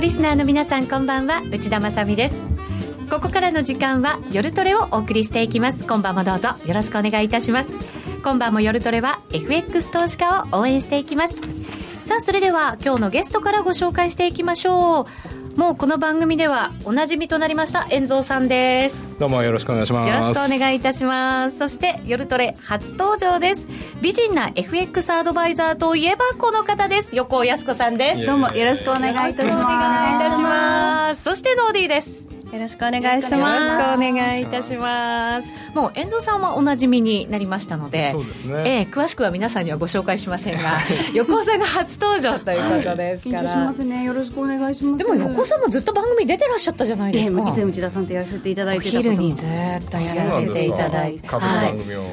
のリスナーの皆さんこんばんは。内田まさです。ここからの時間は夜トレをお送りしていきます。今晩もどうぞよろしくお願いいたします。今晩も夜トレは FX 投資家を応援していきます。さあそれでは今日のゲストからご紹介していきましょう。もうこの番組ではおなじみとなりました遠蔵さんです。どうもよろしくお願いします。よろしくお願いいたします。そして夜トレ初登場です。美人な FX アドバイザーといえばこの方です。横尾靖子さんです。どうもよろしくお願いいたします。お願いいたします。そしてノーディーですよろしくお願いします。よろしくお願いいたします。もう遠藤さんはおなじみになりましたので、そうですね。えー、詳しくは皆さんにはご紹介しませんが、横尾さんが初登場ということですから。緊張しますね。よろしくお願いします。でも横尾さんもずっと番組出てらっしゃったじゃないですか。いつも内田さんとやらせていただいてお昼にずっとやらせていただいて、各番組を。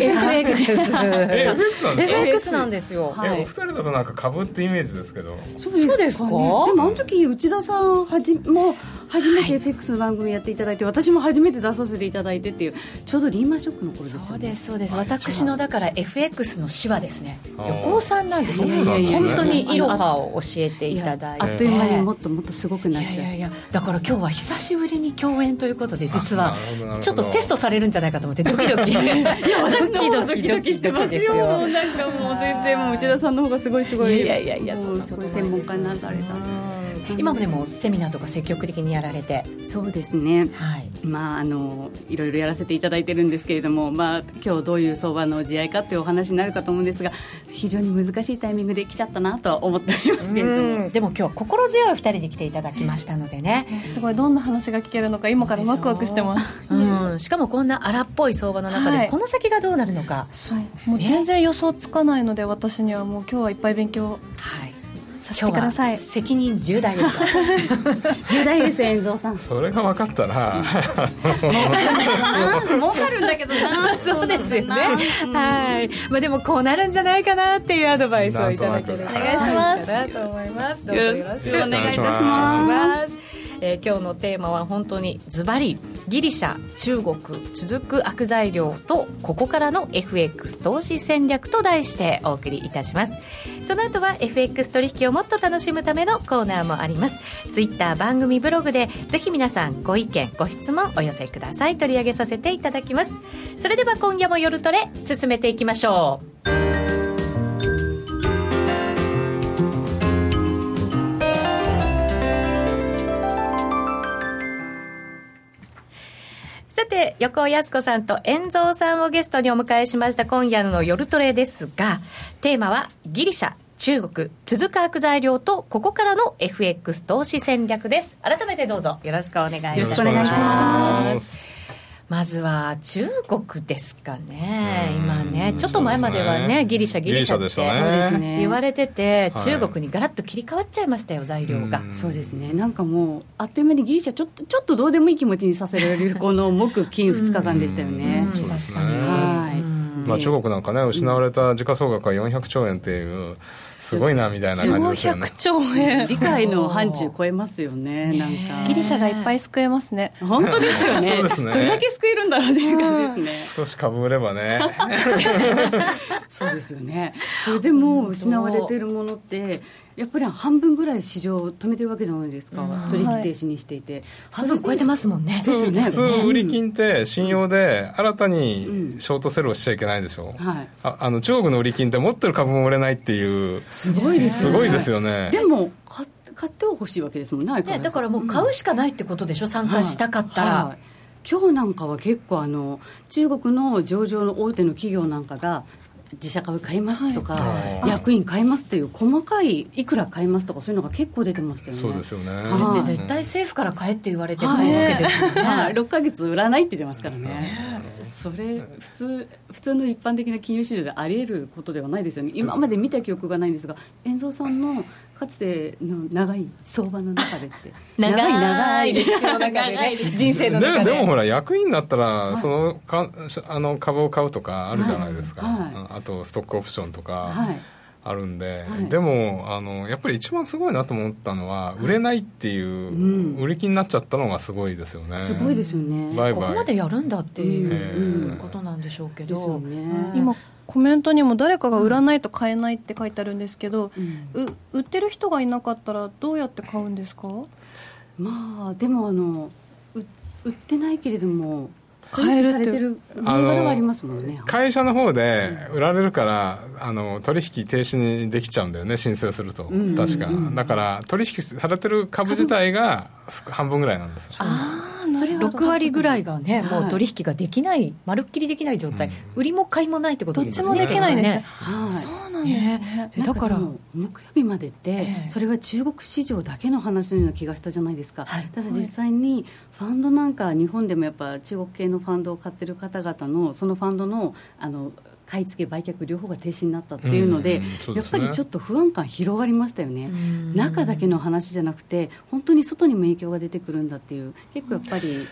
FX。FX なんですか？FX なんですよ。え、お二人だとなんか株ってイメージですけど。そうですか？でもあの時内田さんはじも初めて FX の番組やっていただいて、私も初めて出させていただいてっていうちょうどリーマンショックの頃ですよね。そうですそうです。私のだから FX の師はですね。横尾さんなんですよね。本当にいろはを教えていただいて。あっという間にもっともっとすごくなっちゃう。いやいやだから今日は久しぶりに共演ということで実はちょっとテストされるんじゃないかと思ってドキドキ。いや私の方ドキドキしてますよ。なんかもう全然もう内田さんの方がすごいすごい。いやいやいやそうすごい専門家になられた今もでもセミナーとか積極的にやられて。そうですね、はい。まあ、あのいろいろやらせていただいてるんですけれども、まあ今日どういう相場の地合いかっていうお話になるかと思うんですが非常に難しいタイミングで来ちゃったなと思っておりますけれども。でも今日は心強い2人で来ていただきましたのでね。すごい。どんな話が聞けるのか今からワクワクしてます、うん、しかもこんな荒っぽい相場の中でこの先がどうなるのか、はい、もう全然予想つかないので私にはもう今日はいっぱい勉強はいさせてください。責任重大です 重大です遠藤さん。それが分かったら儲かるんだけどな。そうですよね。はいまあでもこうなるんじゃないかなっていうアドバイスをいただければ。お願いします。よろしくお願いいたしますえー、今日のテーマは本当にズバリギリシャ中国続く悪材料とここからの FX 投資戦略と題してお送りいたします。その後は FX 取引をもっと楽しむためのコーナーもあります。ツイッター番組ブログでぜひ皆さんご意見ご質問お寄せください。取り上げさせていただきます。それでは今夜も夜トレ進めていきましょう。さて、横尾康子さんと遠蔵さんをゲストにお迎えしました今夜の夜トレですが、テーマはギリシャ、中国、続く悪材料とここからの FX 投資戦略です。改めてどうぞよろしくお願いします。よろしくお願いします。まずは中国ですかね、今ね、ちょっと前まではね、ギリシャ、ギリシャって言われてて、中国にガラッと切り替わっちゃいましたよ、材料が。そうですね、なんかもう、あっという間にギリシャ、ちょっとちょっとどうでもいい気持ちにさせられる、この木、金2日間でしたよね。確かに、はいまあ、中国なんかね、失われた時価総額は400兆円っていう、すごいなみたいな感じですよね。400兆円。次回の範疇超えますよね、なんか。ギリシャがいっぱい救えますね。本当ですよね。そうですね。どれだけ救えるんだろうっていう感じですね。少し株売ればね。そうですよね。それでも失われてるものって、やっぱり半分ぐらい市場を止めてるわけじゃないですか、取引停止にしていて、半分超えてますもんね。普通、ね、普通売り金って信用で新たにショートセルをしちゃいけないでしょ、うん、はい、ああの中国の売り金って持ってる株も売れないっていう。すごいですよね。すごいですよね。でも買買ってはほしいわけですもんねねだからもう買うしかないってことでしょ、うん、参加したかったら、はい。はい。今日なんかは結構あの中国の上場の大手の企業なんかが自社株買いますとか、はい、役員買いますっていう細かいいくら買いますとかそういうのが結構出てましたよね。そうですよね。それって絶対政府から買えって言われてるわけですよね、はい、6か月売らないって言ってますからね。それ普通普通の一般的な金融市場であり得ることではないですよね。今まで見た記憶がないんですが遠蔵さんのかつての長い相場の中でって。長い長い歴史の中でね。人生の中で。でもほら役員だったら、はい、そのかあの株を買うとかあるじゃないですか、はい、あとストックオプションとか、はい、あるんで、はい、でもあのやっぱり一番すごいなと思ったのは、売れないっていう、うん、売り気になっちゃったのがすごいですよね。すごいですよね。バイバイここまでやるんだっていうことなんでしょうけど、ね、今コメントにも誰かが売らないと買えないって書いてあるんですけど、うん、売ってる人がいなかったらどうやって買うんですか？まあでもあの売ってないけれども買えるってるはありますもんね。会社の方で売られるから、あの取引停止にできちゃうんだよね申請すると、確か。だから取引されてる株自体が半分ぐらいなんですああそれ6割ぐらいがね、もう取引ができない、まるっきりできない状態、売りも買いもないってことですね。どっちもできないです。ね。はい、そうなんですね。だから木曜日までって、それは中国市場だけの話のような気がしたじゃないですか。ただ実際にファンドなんか日本でもやっぱ中国系のファンドを買ってる方々のそのファンドのあの買い付け売却両方が停止になったっていうのでうん、やっぱりちょっと不安感広がりましたよね、中だけの話じゃなくて本当に外にも影響が出てくるんだっていう結構やっぱり。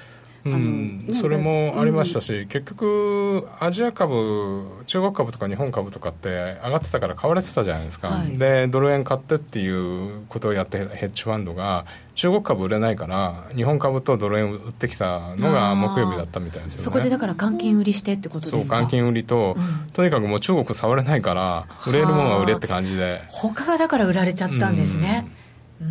うん、それもありましたし、うん、結局、アジア株、中国株とか日本株とかって上がってたから買われてたじゃないですか、はい、でドル円買ってっていうことをやってヘッジファンドが中国株売れないから日本株とドル円売ってきたのが木曜日だったみたいですよね。そこでだから換金売りしてってことですか？そう換金売りと、うん、とにかくもう中国触れないから売れるものは売れって感じで。他がだから売られちゃったんですね、うん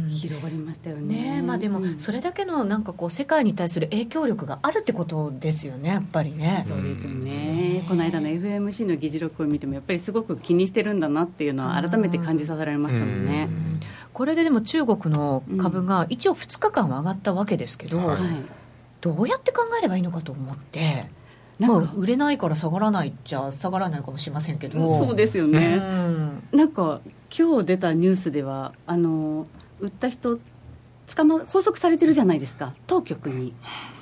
広がりましたよね、ね、まあ、でもそれだけのなんかこう世界に対する影響力があるってことですよねやっぱりね。そうですよね、この間の FMC の議事録を見てもやっぱりすごく気にしてるんだなっていうのは改めて感じさせられましたもんね、これででも中国の株が一応2日間上がったわけですけど、はい、どうやって考えればいいのかと思ってまあ、売れないから下がらないじゃ下がらないかもしれませんけど、そうですよね、うん、なんか今日出たニュースではあの売った人捕ま拘束されてるじゃないですか。当局に。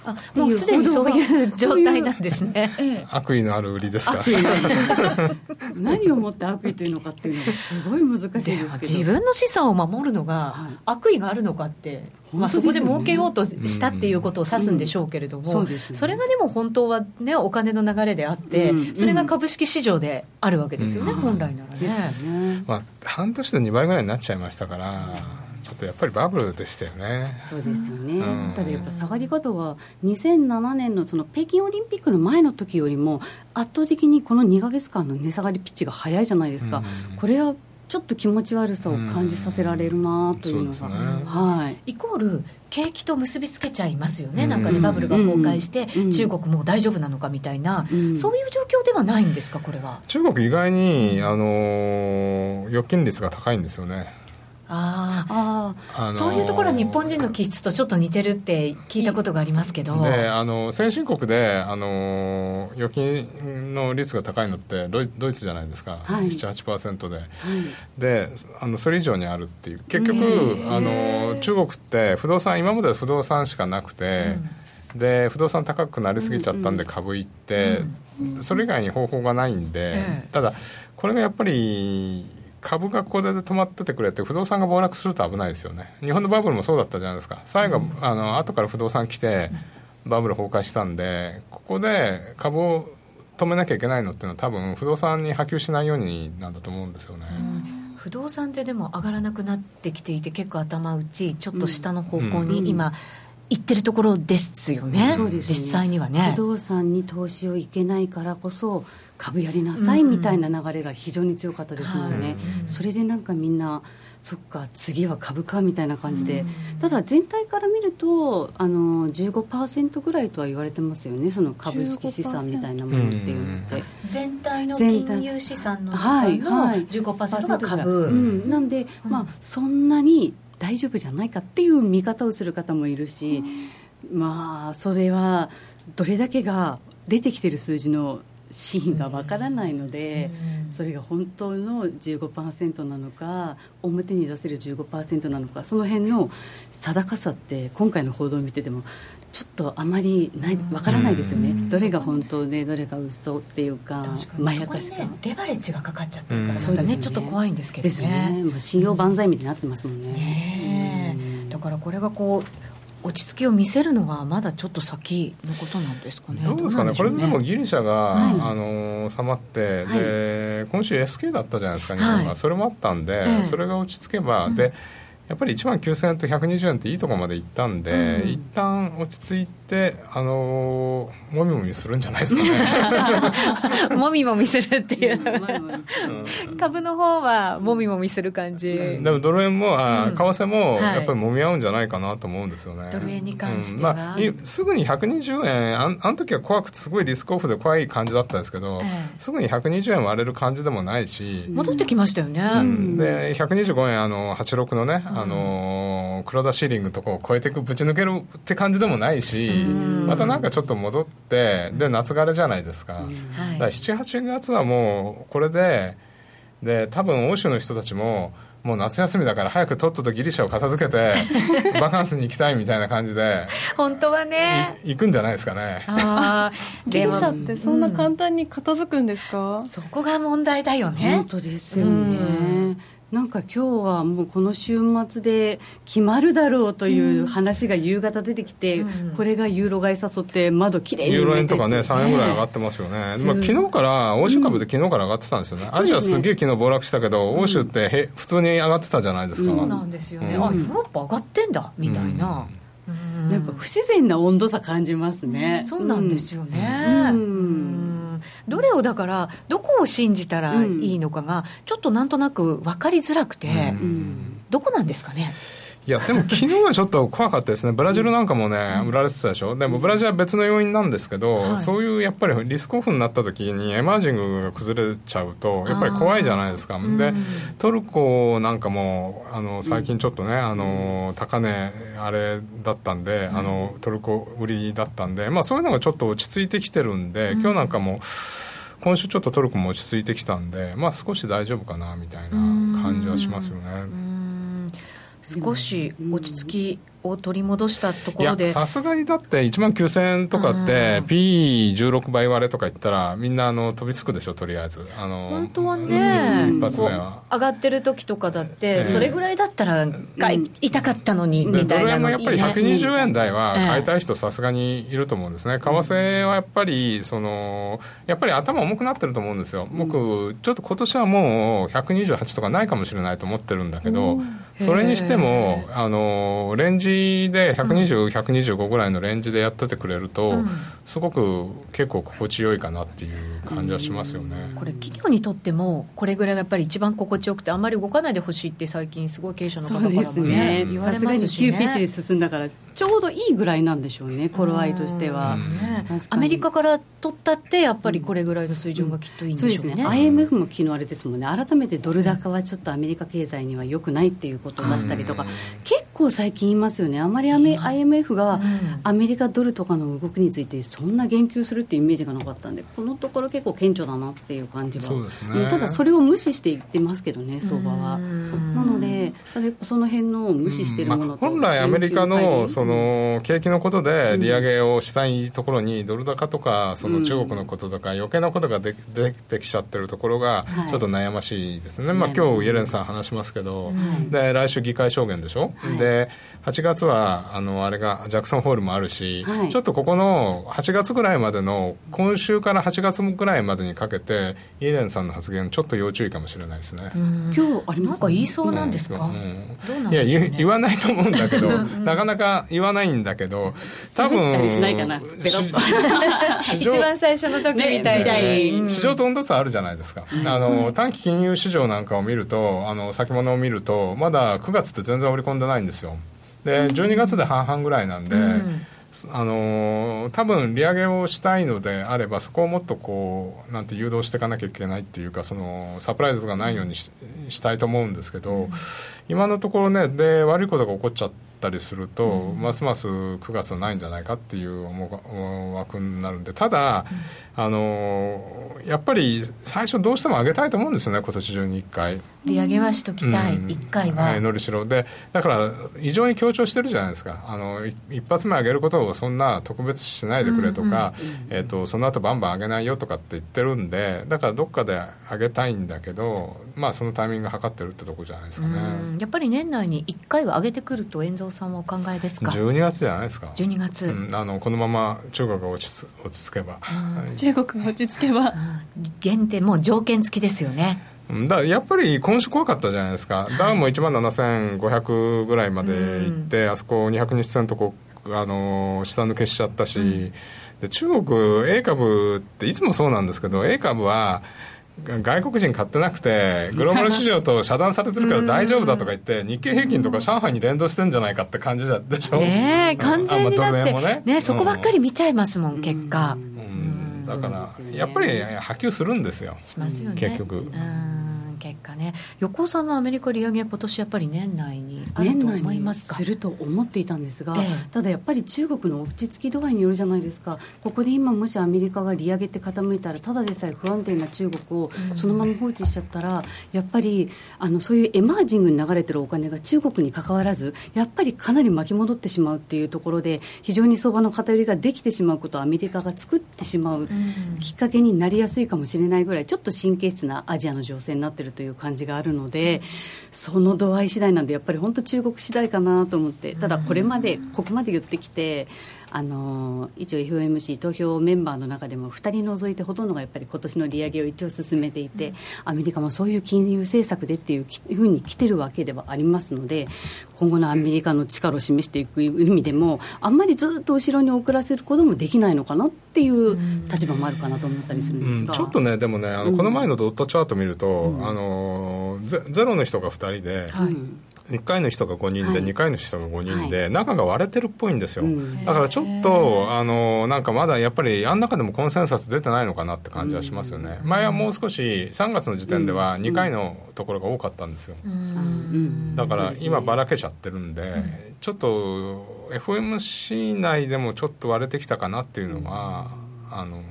あもうすでにそういう状態なんですね、ええ、悪意のある売りですか。何をもって悪意というのかっていうのがすごい難しいですけど。自分の資産を守るのが悪意があるのかって、まあ、そこで儲けようとしたっていうことを指すんでしょうけれども、それがでも本当は、ね、お金の流れであって、それが株式市場であるわけですよね、本来ならね。まあ、半年で2倍ぐらいになっちゃいましたから。ちょっとやっぱりバブルでしたよね。そうですよね、うん、ただやっぱ下がり方は2007年のその北京オリンピックの前の時よりも圧倒的にこの2か月間の値下がりピッチが早いじゃないですか、うん、これはちょっと気持ち悪さを感じさせられるなというのが、うんね、はい、イコール景気と結びつけちゃいますよね、なんかね、バブルが崩壊して、中国もう大丈夫なのかみたいな、そういう状況ではないんですか、これは？中国、意外に、あの預金率が高いんですよね。ああ、あのー、そういうところは日本人の気質とちょっと似てるって聞いたことがありますけど。であの先進国であの預金の率が高いのってドイドイツじゃないですか、はい、78%で、はい、であのそれ以上にあるっていう。結局あの中国って不動産今までは不動産しかなくて、うん、で不動産高くなりすぎちゃったんで株行って、うんうん、それ以外に方法がないんで、ただこれがやっぱり株がここで止まっててくれて不動産が暴落すると危ないですよね。日本のバブルもそうだったじゃないですか。最後、うん、あの後から不動産来てバブル崩壊したんでここで株を止めなきゃいけないのっていうのは多分不動産に波及しないようになんだと思うんですよね、うん、不動産ってでも上がらなくなってきていて結構頭打ちちょっと下の方向に今、行ってるところですよね、うん、実際にはね。不動産に投資をいけないからこそ株やりなさいみたいな流れが非常に強かったですもんね、うん、それでなんかみんなそっか次は株かみたいな感じで、うん、ただ全体から見るとあの15%ぐらいとは言われてますよねその株式資産みたいなものっていうのって、全体の金融資産の中の15%が株、はい。はい、うん、なんで、まあそんなに大丈夫じゃないかっていう見方をする方もいるし、まあそれはどれだけが出てきてる数字の真意がわからないので、それが本当の15%なのか表に出せる15%なのかその辺の定かさって今回の報道を見ててもちょっとあまりないわからないですよね、どれが本当でどれが嘘っていうかまやか。しか、ね、レバレッジがかかっちゃってるから、そうね、ちょっと怖いんですけどね。ですよね、まあ、信用万歳みたいになってますもんね。ねだからこれがこう落ち着きを見せるのはまだちょっと先のことなんですかね？どうですかね、ね？これでもギリシャが、はい、あの収まって、はい、で今週 SK だったじゃないですか、日本が、はい、それもあったんで、それが落ち着けば、うん、でやっぱり1万9000円と120円っていいところまでいったんで、うん、一旦落ち着いて、あのー、もみもみするんじゃないですかね。もみもみするっていう、うん、株の方はもみもみする感じ。うん、でもドル円も、あ為替もやっぱりもみ合うんじゃないかなと思うんですよね。はい、ドル円に関しては、まあ、すぐに120円、ああの時は怖くてすごいリスクオフで怖い感じだったんですけど、ええ、すぐに120円割れる感じでもないし。戻ってきましたよね。で、125円、あの、86のね、あの黒田シーリングとこを超えていくぶち抜けるって感じでもないしまたなんかちょっと戻ってで夏枯れじゃないですか,、だから78月はもうこれでで多分欧州の人たちももう夏休みだから早くとっととギリシャを片付けて バカンスに行きたいみたいな感じで本当はね。行くんじゃないですかね。ギリシャってそんな簡単に片付くんですか、うん、そこが問題だよね。本当ですよね、なんか今日はもうこの週末で決まるだろうという話が夕方出てきて、うん、これがユーロ買い誘って窓きれいにユーロ円とかね3円ぐらい上がってますよね、まあ、昨日から欧州株で昨日から上がってたんですよね、うん、アジアすげえ昨日暴落したけど、欧州ってへ普通に上がってたじゃないですか、そうなんですよね、あヨーロッパ上がってんだみたいな、なんか不自然な温度差感じますね、そうなんですよね、うんどれをだからどこを信じたらいいのかがちょっとなんとなく分かりづらくて、どこなんですかね？いやでも昨日はちょっと怖かったですね、ブラジルなんかもね、売られてたでしょ、でもブラジルは別の要因なんですけど、はい、そういうやっぱりリスクオフになった時に、エマージングが崩れちゃうと、やっぱり怖いじゃないですか、でトルコなんかもあの最近ちょっとね、あの高値、あれだったんで、あのトルコ売りだったんで、まあ、そういうのがちょっと落ち着いてきてるんで、今日なんかも。今週ちょっとトルコも落ち着いてきたんで、まあ、少し大丈夫かなみたいな感じはしますよね。少し落ち着きを取り戻したところで。さすがにだって1万9000円とかって P16 倍割れとか言ったらみんなあの飛びつくでしょとりあえず。あの本当はね一発目は。上がってる時とかだって、それぐらいだったら買い痛かったのにみたいなのやっぱり120円台は買いたい人さすがにいると思うんですね。為替はやっぱりそのやっぱり頭重くなってると思うんですよ。僕ちょっと今年はもう128とかないかもしれないと思ってるんだけどそれにしてもあのレンジで120、うん、125ぐらいのレンジでやっててくれると、うん、すごく結構心地よいかなっていう感じはしますよね、これ企業にとってもこれぐらいがやっぱり一番心地よくてあんまり動かないでほしいって最近すごい経営者の方からもね、ね、言われますし、ね、急ピッチで進んだからちょうどいいぐらいなんでしょうね頃合いとしては、ね、アメリカから取ったってやっぱりこれぐらいの水準がきっといいんでしょうね,、そうですね。IMF も昨日あれですもんね。改めてドル高はちょっとアメリカ経済にはよくないっていうことを出したりとか、結構最近言いますよね。あまりアメ IMF がアメリカドルとかの動きについてそんな言及するっていうイメージがなかったんでこのところ結構顕著だなっていう感じは。ね、ただそれを無視していってますけどね相場は。なのでただやっぱその辺の無視してるものと、まあ、本来アメリカのその景気のことで利上げをしたいところにドル高とかその中国のこととか余計なことが出てきちゃってるところがちょっと悩ましいですね、はい、まあ今日イエレンさん話しますけど、はい、で来週議会証言でしょ、はい、で8月はあのあれがジャクソンホールもあるし、はい、ちょっとここの8月ぐらいまでの今週から8月ぐらいまでにかけてイエレンさんの発言ちょっと要注意かもしれないですね。今日ありますか？言いそうなんですか、うん。うん、いや言わないと思うんだけどなかなか言わないんだけど多分一番最初の時みたいに、市場と温度差あるじゃないですか、あの短期金融市場なんかを見るとあの先物を見るとまだ9月って全然織り込んでないんですよで12月で半々ぐらいなんで、うん、あの多分利上げをしたいのであればそこをもっとこうなんて誘導していかなきゃいけないっていうかそのサプライズがないようにししたいと思うんですけど、うん、今のところねで悪いことが起こっちゃったりすると、うん、ますます9月はないんじゃないかっていう思惑になるんでただ、うん、あのやっぱり最初どうしても上げたいと思うんですよね今年中に1回。利上げはしときたい、うん、1回は、はい、のりしろ。でだから異常に強調してるじゃないですか。あの一発目上げることをそんな特別しないでくれとか、えーと、その後バンバン上げないよとかって言ってるんでだからどっかで上げたいんだけど、まあ、そのタイミング測ってるってとこじゃないですかね。やっぱり年内に1回は上げてくると遠藤さんはお考えですか？12月じゃないですか。12月、うん、あのこのまま中国が落ち落ち着けば、中国が落ち着けば。限定もう条件付きですよねだやっぱり今週怖かったじゃないですか、はい、ダウも1万7500ぐらいまで行って、あそこ200日線とこあの下抜けしちゃったし、うん、で中国 A 株っていつもそうなんですけど A 株は外国人買ってなくてグローバル市場と遮断されてるから大丈夫だとか言って日経平均とか上海に連動してんじゃないかって感じでしょ。ね完全にだってね。ねそこばっかり見ちゃいますもん、結果、だから、やっぱり波及するんですよね。結局。うん結果ね。横尾さんはアメリカ利上げ今年やっぱり年内にあると思いますか？すると思っていたんですが、ええ、ただやっぱり中国の落ち着き度合いによるじゃないですか。ここで今もしアメリカが利上げって傾いたらただでさえ不安定な中国をそのまま放置しちゃったら、やっぱりあのそういうエマージングに流れてるお金が中国に関わらずやっぱりかなり巻き戻ってしまうっていうところで非常に相場の偏りができてしまうことをアメリカが作ってしまうきっかけになりやすいかもしれないぐらいちょっと神経質なアジアの情勢になってるという感じがあるので、その度合い次第なんでやっぱり本当中国次第かなと思ってただこれまでここまで言ってきてあの一応 FOMC 投票メンバーの中でも2人除いてほとんどがやっぱり今年の利上げを一応進めていて、アメリカもそういう金融政策でっていうふうに来てるわけではありますので今後のアメリカの力を示していく意味でもあんまりずっと後ろに遅らせることもできないのかなっていう立場もあるかなと思ったりするんですが、うん、ちょっとねでもねあの、この前のドットチャート見ると、うん、あのゼゼロの人が2人で、はい1回の人が5人で、はい、2回の人が5人で、はい、中が割れてるっぽいんですよ、うん、だからちょっとあのなんかまだやっぱりあん中でもコンセンサス出てないのかなって感じはしますよね、うん、前はもう少し3月の時点では2回のところが多かったんですよ、うん、だから今ばらけちゃってるんで、ちょっと FOMC 内でもちょっと割れてきたかなっていうのはあの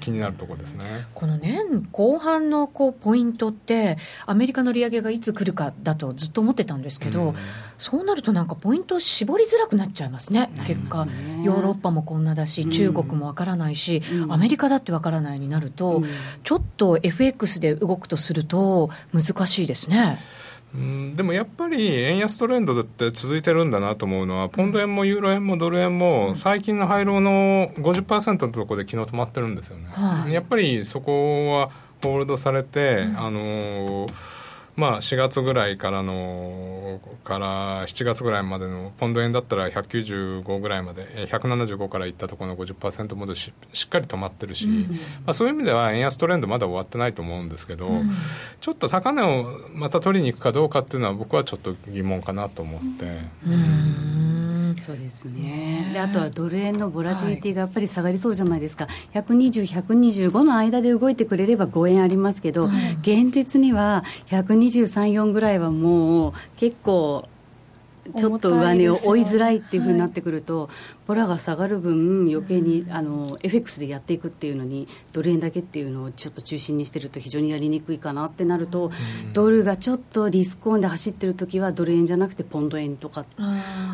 気になるところですね。この年後半のこうポイントって、アメリカの利上げがいつ来るかだとずっと思ってたんですけど、うん、そうなるとなんかポイントを絞りづらくなっちゃいますね、結果、ヨーロッパもこんなだし、中国もわからないし、うん、アメリカだってわからないになると、うん、ちょっと FX で動くとすると、難しいですね。うんでもやっぱり円安トレンドって続いてるんだなと思うのは、ポンド円もユーロ円もドル円も、最近の廃炉の50%のところで昨日止まってるんですよね。はい、やっぱりそこはホールドされて、うん、あのーまあ、4月ぐらいからのから7月ぐらいまでのポンド円だったら195ぐらいまで175からいったところの50%戻ししっかり止まってるし、うん、まあ、そういう意味では円安トレンドまだ終わってないと思うんですけど、うん、ちょっと高値をまた取りに行くかどうかっていうのは僕はちょっと疑問かなと思って。うんそうですね。であとはドル円のボラティリティがやっぱり下がりそうじゃないですか、はい、120、125の間で動いてくれれば5円ありますけど、はい、現実には123、4ぐらいはもう結構。ちょっと上値を追いづらいっていうふうになってくると、はい、ボラが下がる分、余計にあの FX でやっていくっていうのに、ドル円だけっていうのをちょっと中心にしてると、非常にやりにくいかなってなると、うん、ドルがちょっとリスクオンで走ってる時は、ドル円じゃなくてポンド円とか、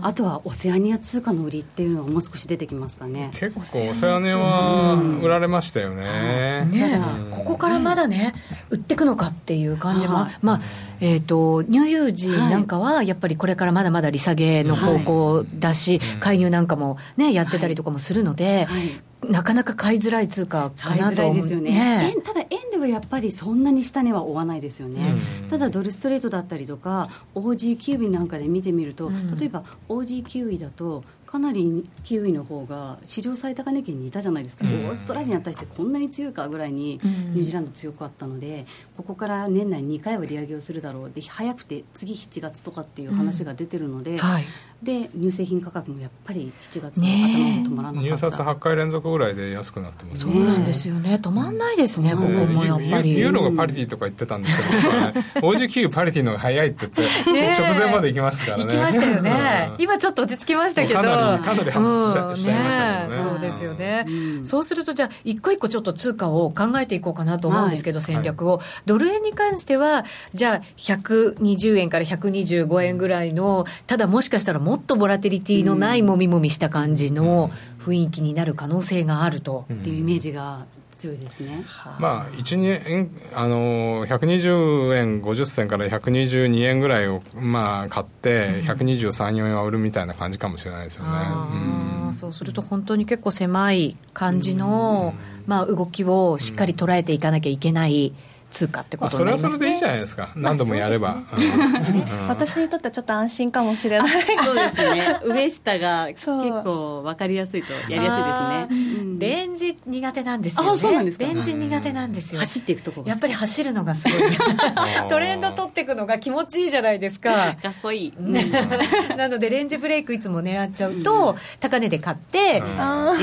あとはオセアニア通貨の売りっていうのがもう少し出てきますかね。結構、オセアニア。は売られましたよね。うん、ねここからまだね、売っていくのかっていう感じも、まあえーと、乳幼児なんかはやっぱりこれからまだまだ利下げの方向だし、はい、介入なんかも、ね、やってたりとかもするので、はい、なかなか買いづらい通貨かなと思う。ですよね、ね、ただ円ではやっぱりそんなに下値は追わないですよね、うん、ただドルストレートだったりとか OG キウイなんかで見てみると、うん、例えば OG キウイだとかなりキウイの方が史上最高値圏にいたじゃないですか、うん、オーストラリアに対してこんなに強いかぐらいにニュージーランド強かったので、ここから年内2回は利上げをするだろう。で早くて次7月とかっていう話が出てるので、うん。はい、で乳製品価格もやっぱり7月の頭も止まらなかった。入札8回連続ぐらいで安くなってます、ね、そうなんですよね。止まんないですね、うん、ここもやっぱり。ユーロがパリティとか言ってたんですけど、ね、OG パリティの方が早いって言って直前まで行きましたからね。行きましたよね、今ちょっと落ち着きましたけど。かなりかなり反発し,、しちゃいましたけどね、そうですよね、そうするとじゃあ一個一個ちょっと通貨を考えていこうかなと思うんですけど、はい、戦略を、はい、ドル円に関してはじゃあ120円から125円ぐらいのただもしかしたらもっとボラティリティのないもみもみした感じの雰囲気になる可能性があると。っていうイメージが強いですね、まあ、1円あの120円50銭から122円ぐらいを、まあ、買って、123、4円は売るみたいな感じかもしれないですよね、うん、そうすると本当に結構狭い感じの、まあ、動きをしっかり捉えていかなきゃいけない。通貨ってことになりますね、それはそれでいいじゃないですか。何度もやれば、私にとってはちょっと安心かもしれない。そうですね。上下が結構分かりやすいとやりやすいですね、レンジ苦手なんですよね。あそうなんですか。レンジ苦手なんですよ。走っていくとこやっぱり走るのがすごい。トレンド取っていくのが気持ちいいじゃないですか。かっこいい、なのでレンジブレイクいつも狙っちゃうと、高値で買って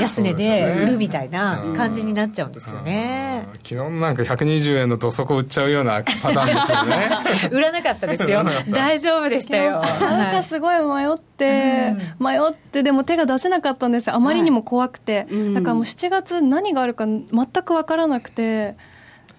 安値で売るみたいな感じになっちゃうんですよね。昨日なんか120円の土足売っちゃうようなパターンですよね。売らなかったですよ。大丈夫でしたよ。なんかすごい迷って、迷ってでも手が出せなかったんですあまりにも怖くて、だからもう7月何があるか全く分からなくて。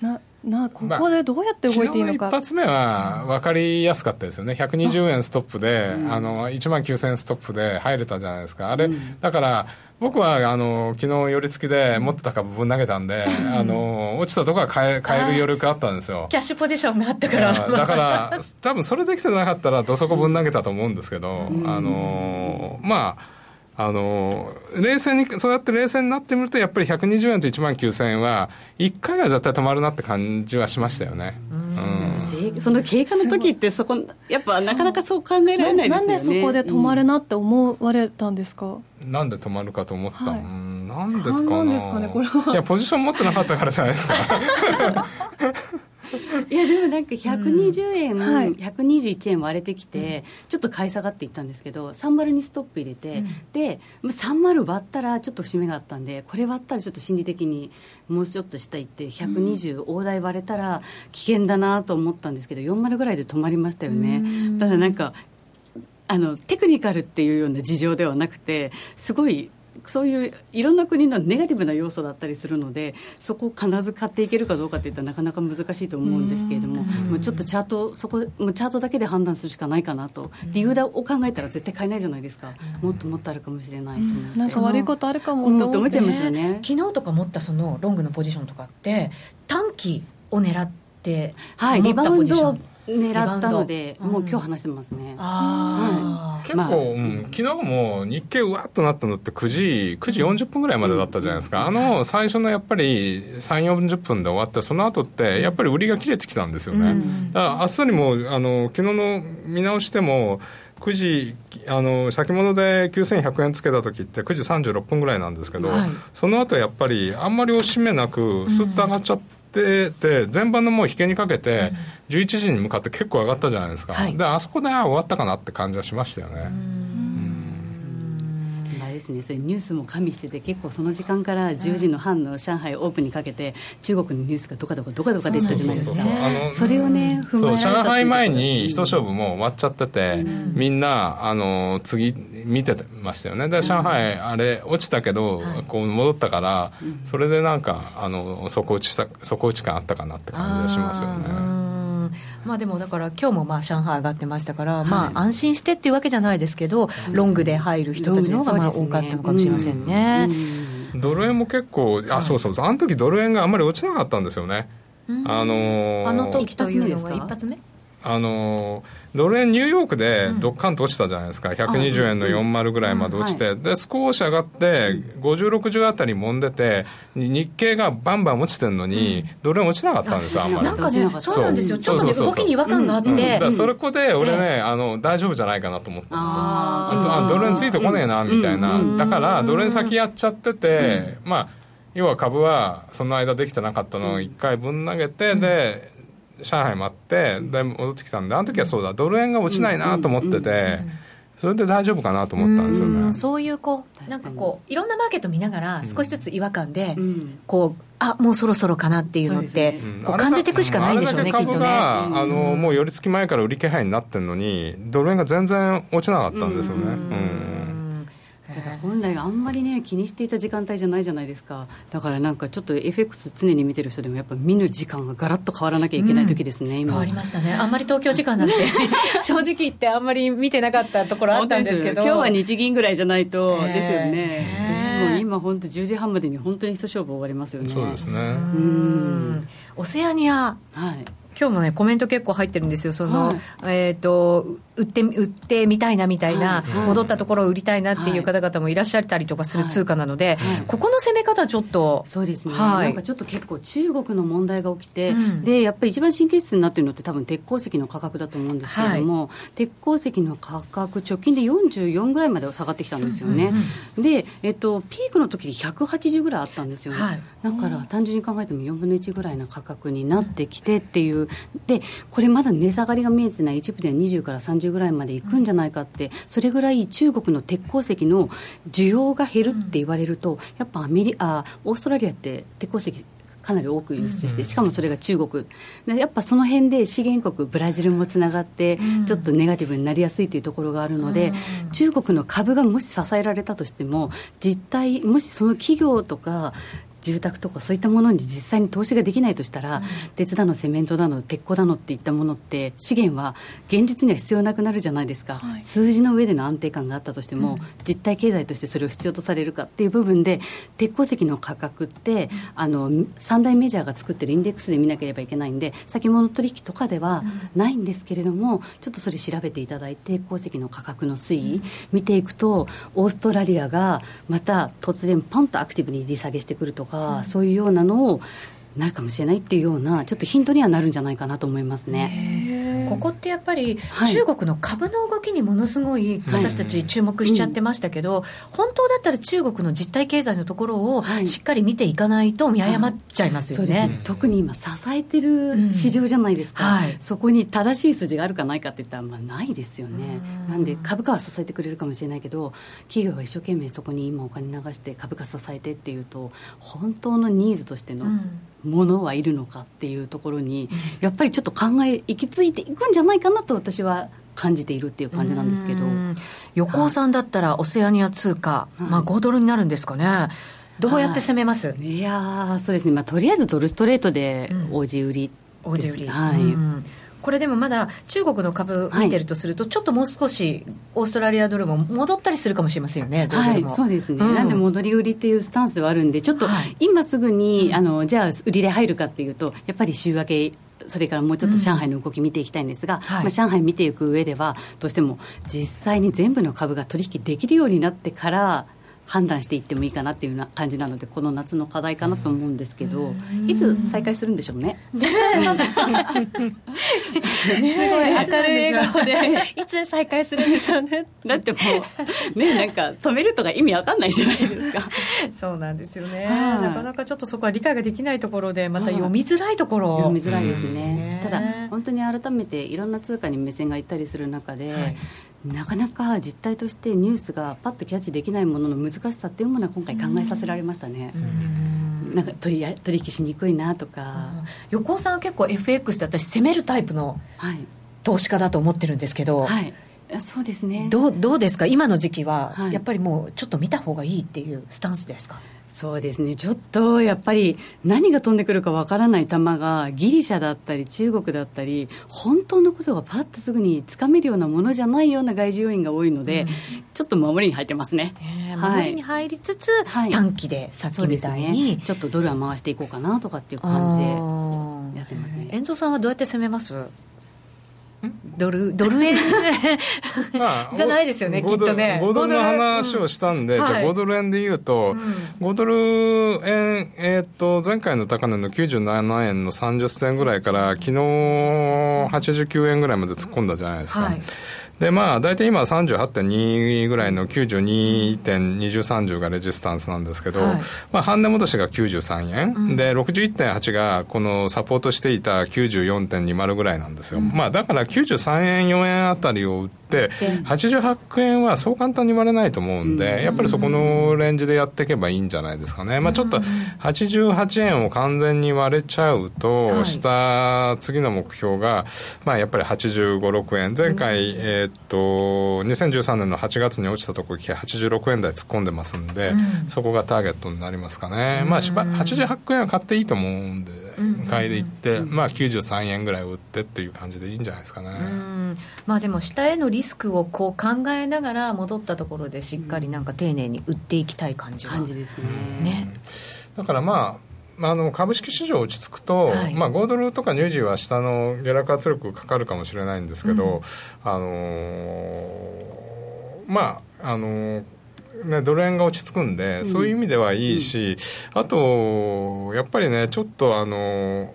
ななここでどうやって動いていいのか、まあ、一発目は分かりやすかったですよね。120円ストップで、あの1万9000円ストップで入れたじゃないですか。あれ、だから僕はあの昨日寄り付きで持ってた株分投げたんで、あの落ちたとこは買え買える余力あったんですよ。キャッシュポジションがあったから。だから 多分それできてなかったらどそこ分投げたと思うんですけど、あのまああの冷静にそうやって冷静になってみるとやっぱり120円と1万9000円は1回は絶対止まるなって感じはしましたよね、うん、その経過の時ってそこやっぱなかなかそう考えられないですよね。なんでそこで止まるなって思われたんですか、うん、なんで止まるかと思った、はい、うん。なんでかな。ですかねこれは。いやポジション持ってなかったからじゃないですかいやでもなんか120円、うん。はい、121円割れてきて、ちょっと買い下がっていったんですけど30にストップ入れて、うん、で30割ったらちょっと節目があったんでこれ割ったらちょっと心理的にもうちょっと下行って120大台割れたら危険だなと思ったんですけど40ぐらいで止まりましたよね。ただなんかあのテクニカルっていうような事情ではなくてすごいそういういろんな国のネガティブな要素だったりするのでそこを必ず買っていけるかどうかっていったらなかなか難しいと思うんですけれどももうちょっとチャートそこもうチャートだけで判断するしかないかなと。理由を考えたら絶対買えないじゃないですか。もっともっとあるかもしれないと思って、なんか悪いことあるかもって思っちゃいますよね。昨日とか持ったそのロングのポジションとかって短期を狙ってはいリバウンド狙ったので、もう今日話してますね。あ結構、うん、昨日も日経うわっとなったのって9時、9時40分ぐらいまでだったじゃないですか。あの、最初のやっぱり3、40分で終わって、その後って、やっぱり売りが切れてきたんですよね。だから明日にも、あの、昨日の見直しても、9時あの先物で9100円つけた時って9時36分ぐらいなんですけど、はい、その後やっぱりあんまり押し目なくすっと上がっちゃって。ってて前半のもう引けにかけて11時に向かって結構上がったじゃないですか、はい、であそこであ終わったかなって感じはしましたよね。ですね、それニュースも加味してて結構その時間から10時の半の上海オープンにかけて中国のニュースがどかどかどかどか出てたじゃないですか。それをね踏まそう上海前に一勝負も終わっちゃってて、うん、みんなあの次見てましたよね。で上海あれ落ちたけど、こう戻ったから、それでなんかあの底打ちした底打ち感あったかなって感じがしますよね。まあ、でもだから今日もまあ上海上がってましたから、はい、まあ安心してっていうわけじゃないですけど、ロングで入る人たちの方がまあ多かったのかもしれませんね。ドル円も結構、あ、そうそう、あの時ドル円があんまり落ちなかったんですよね。あのー、あの時というのが一発目？あのドル円ニューヨークでどっかんと落ちたじゃないですか、うん、120円の40ぐらいまで落ちて、うんうん、で少し上がって50、60あたりもんでて日経がバンバン落ちてるのに、ドル円落ちなかったんですよあんまり。なんかねそうなんですよ。ちょっとね動きに違和感があって、うん、それこで俺ね、えー、あの大丈夫じゃないかなと思ったんですよ。あドル円ついてこねえなみたいな、だからドル円先やっちゃってて、まあ要は株はその間できてなかったのを1回ぶん投げて、で上海もあってで戻ってきたんであの時はそうだドル円が落ちないなと思ってて。それで大丈夫かなと思ったんですよね。うそういうこうなんかこういろんなマーケット見ながら少しずつ違和感で、うん、こうあもうそろそろかなっていうのって、ね、こう感じていくしかないでしょうね、きっとね。あのもう寄り付き前から売り気配になってるのにドル円が全然落ちなかったんですよね。うんただ本来あんまりね気にしていた時間帯じゃないじゃないですか。だからなんかちょっと FX 常に見てる人でもやっぱ見る時間がガラッと変わらなきゃいけない時ですね、うん、今変わりましたね。あんまり東京時間なんて 正直言ってあんまり見てなかったところあったんですけど。今日は日銀ぐらいじゃないとですよね、もう今本当10時半までに本当に一勝負終わりますよね。そうですね。うん。オセアニア。はい。今日もねコメント結構入ってるんですよ。その、はい、えっ、ー、と売って売ってみたいなみたいな、はい、戻ったところを売りたいなっていう方々もいらっしゃったりとかする通貨なので、はい。はい、ここの攻め方、ちょっとそうですね、なんかちょっと結構、中国の問題が起きて、うん、でやっぱり一番神経質になってるのって、多分鉄鉱石の価格だと思うんですけれども、鉄鉱石の価格、直近で44ぐらいまで下がってきたんですよね、うんうんうん、で、えっと、ピークの時で180ぐらいあったんですよね、だから単純に考えても4分の1ぐらいの価格になってきてっていう、でこれまだ値下がりが見えてない、一部では20から30ぐらいまでいくんじゃないかって、それぐらい中国の鉄鉱石の需要が減るって言われると、やっぱアメリあオーストラリアって鉄鉱石かなり多く輸出して、しかもそれが中国、やっぱその辺で資源国、ブラジルもつながって、ちょっとネガティブになりやすいというところがあるので、中国の株がもし支えられたとしても、実態、もしその企業とか、住宅とかそういったものに実際に投資ができないとしたら、うん、鉄だのセメントだの鉄鋼だのっていったものって資源は現実には必要なくなるじゃないですか、はい、数字の上での安定感があったとしても、うん、実体経済としてそれを必要とされるかっていう部分で鉄鉱石の価格って、あの三大メジャーが作ってるインデックスで見なければいけないんで先物取引とかではないんですけれども、ちょっとそれ調べていただいて鉱石の価格の推移見ていくとオーストラリアがまた突然ポンとアクティブに利下げしてくるとかか、そういうようなのをなるかもしれないっていうようなちょっとヒントにはなるんじゃないかなと思いますね。ここってやっぱり、中国の株の動きにものすごい私たち注目しちゃってましたけど、はい本当だったら中国の実体経済のところをしっかり見ていかないと見誤っちゃいますよね。はいね、特に今支えてる市場じゃないですか、うん。はい、そこに正しい数字があるかないかっていったらまあないですよね。なんで株価は支えてくれるかもしれないけど企業が一生懸命そこに今お金流して株価支えてっていうと本当のニーズとしての、うんものはいるのかっていうところに、やっぱりちょっと考え行き着いていくんじゃないかなと私は感じているっていう感じなんですけど。横尾さんだったらオセアニア通貨、はい、まあ、5ドルになるんですかね。どうやって攻めます、はい、いやそうですね、まあ、とりあえずドルストレートで大地売り、うん、大地売り。はい、うんこれでもまだ中国の株見てるとすると、はい、ちょっともう少しオーストラリアドルも戻ったりするかもしれませんよね、はい、そうですね、うん、なんで戻り売りっていうスタンスはあるんで、ちょっと今すぐに、あのじゃあ、売りで入るかっていうと、やっぱり週明けそれからもうちょっと上海の動き見ていきたいんですが、うんはい、まあ、上海見ていく上ではどうしても実際に全部の株が取引できるようになってから判断していってもいいかなっていうな感じなのでこの夏の課題かなと思うんですけどいつ再開するんでしょうね？すごい明るい笑顔でいつ再開するんでしょうね。だってもうねなんか止めるとか意味わかんないじゃないですか。そうなんですよね。なかなかちょっとそこは理解ができないところでまた読みづらいところ。読みづらいですね。ただ本当に改めていろんな通貨に目線がいったりする中で。はいなかなか実態としてニュースがパッとキャッチできないものの難しさっていうものは今回考えさせられましたね。なんか取り取引しにくいなとか。横尾さんは結構 FX で私攻めるタイプの投資家だと思ってるんですけど、はい、そうですね。どうどうですか？今の時期はやっぱりもうちょっと見た方がいいっていうスタンスですか、そうですね、ちょっとやっぱり何が飛んでくるかわからない球がギリシャだったり中国だったり本当のことがパッとすぐにつかめるようなものじゃないような外需要因が多いので、うん、ちょっと守りに入ってますね、えー、守りに入りつつ、はい、短期でさっきみたいに、ね、ちょっとドルは回していこうかなとかっていう感じでやってますね。遠藤さんはどうやって攻めます？ドルドル円？まあ、じゃないですよね、きっとね。5ドルの話をしたんで、うん、じゃあ5ドル円で言うと、うん、5ドル円、えー、っと、前回の高値の97円の30銭ぐらいから、昨日89円ぐらいまで突っ込んだじゃないですか。はいで、まあ、大体今38.2ぐらいの92.2030がレジスタンスなんですけど、はい、まあ、半値戻しが93円、うん、で、61.8がこのサポートしていた94.20ぐらいなんですよ。うん、まあ、だから93円、4円あたりを売って、88円はそう簡単に割れないと思うんで、やっぱりそこのレンジでやっていけばいいんじゃないですかね。まあ、ちょっと88円を完全に割れちゃうと、下、次の目標が、まあ、やっぱり85、6円。前回、えっと、2013年の8月に落ちたところ、86円台突っ込んでますんで、そこがターゲットになりますかね。まあ、88円は買っていいと思うんで。買いでいって、まあ、93円ぐらい売ってっていう感じでいいんじゃないですかね。まあ、でも下へのリスクをこう考えながら戻ったところでしっかりなんか丁寧に売っていきたい感じ感じですね。ね。だからまああの株式市場落ち着くと、はい、まあ、5ドルとかニュージーは下の下落圧力かかるかもしれないんですけど、うん、あのー、まああのーね、ドル円が落ち着くんで、うん、そういう意味ではいいし、うん、あと、やっぱりね、ちょっとあの、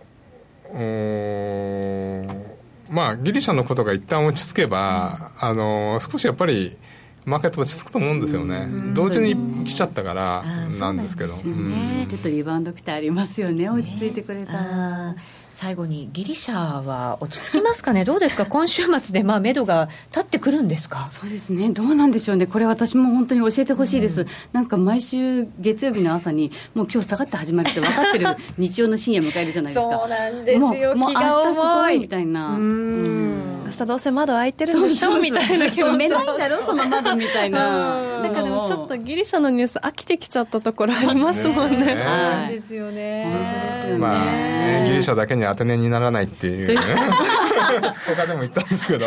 まあ、ギリシャのことが一旦落ち着けば、あの少しやっぱり、マーケット落ち着くと思うんですよね、同時に来ちゃったからなんですけど、ね、ちょっとリバウンド期待ありますよね、落ち着いてくれたら。最後にギリシャは落ち着きますかね、どうですか、今週末でまあ目処が立ってくるんですか？そうですね、どうなんでしょうね、これ、私も本当に教えてほしいです、うん、なんか毎週月曜日の朝に、もう今日下がって始まるって分かってる日曜の深夜迎えるじゃないですか、そうなんですよ、もうもう明日すごいみたいな。明日どうせ窓開いてるんでしょ？みたいな気持ち。埋めないんだろ？その窓みたいな。なん。かでもちょっとギリシャのニュース飽きてきちゃったところありますもんね。そうですよね。本当ですよね,、まあね、ギリシャだけに当て値にならないっていう、ね、他でも言ったんですけど。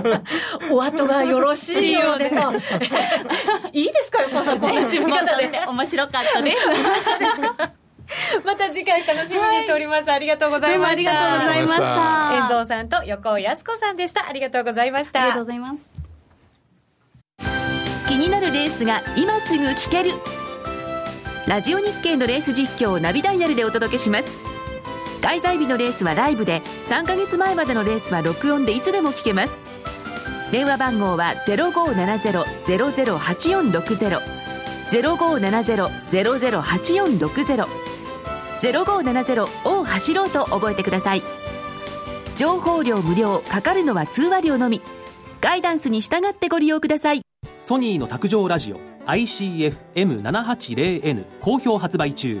お後がよろしいようでと。いいですか横尾さんこんな締め方で。面白かったですまた次回楽しみにしております、ありがとうございました。ありがとうございました。遠藤さんと横尾靖子さんでした。ありがとうございました。ありがとうございます。気になるレースが今すぐ聞ける。ラジオ日経のレース実況をナビダイヤルでお届けします開催日のレースはライブで3ヶ月前までのレースは録音でいつでも聞けます。電話番号は0570-008460 0570-008460 0570を走ろうと覚えてください。情報量無料かかるのは通話料のみ。ガイダンスに従ってご利用ください。ソニーの卓上ラジオ ICF-M780N 好評発売中。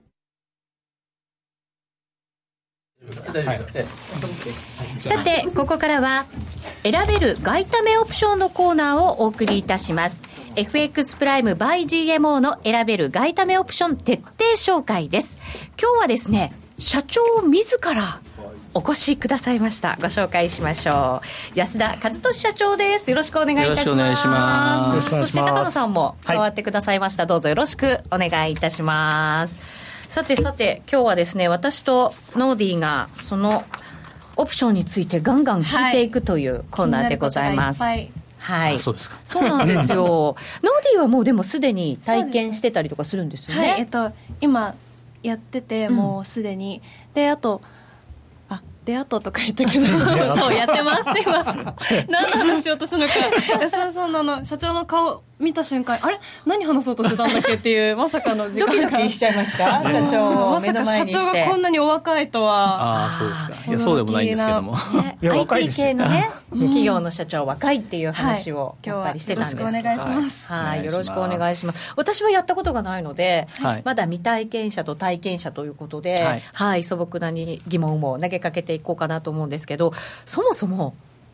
さてここからは選べる外為オプションのコーナーをお送りいたします。FX プライム by GMO の選べる外為オプション徹底紹介です。今日はですね社長自らお越しくださいました。ご紹介しましょう。安田和俊社長です。よろしくお願いいたします。そして高野さんも加わってくださいました、はい、どうぞよろしくお願いいたしますさてさて今日はですね私とノーディーがそのオプションについてガンガン聞いていくというコーナーでございます、はいはい、そうですか。そうなんですよ。ノーディーはもうでもすでに体験してたりとかするんですよね、はい、えっと今やっててもうすでに、うん、であとデアートとか言ったけど そうやってます。今。何の話しようとするのか。安田さんのの社長の顔見た瞬間あれ？何話そうとしてたんだっけっていう まさかの時間が。ドキドキしちゃいました？社長まさか社長がこんなにお若いとは。ああそうですか。いやそうでもないんですけども、ね、IT 系のね 企業の社長若いっていう話をやっぱりしてたんです。けど、はい、よろしくお願いします。はい。よろしくお願いします。私はやったことがないので、はい、まだ未体験者と体験者ということで、はい、はい、素朴なに疑問を投げかけていこうかなと思うんですけどそもそも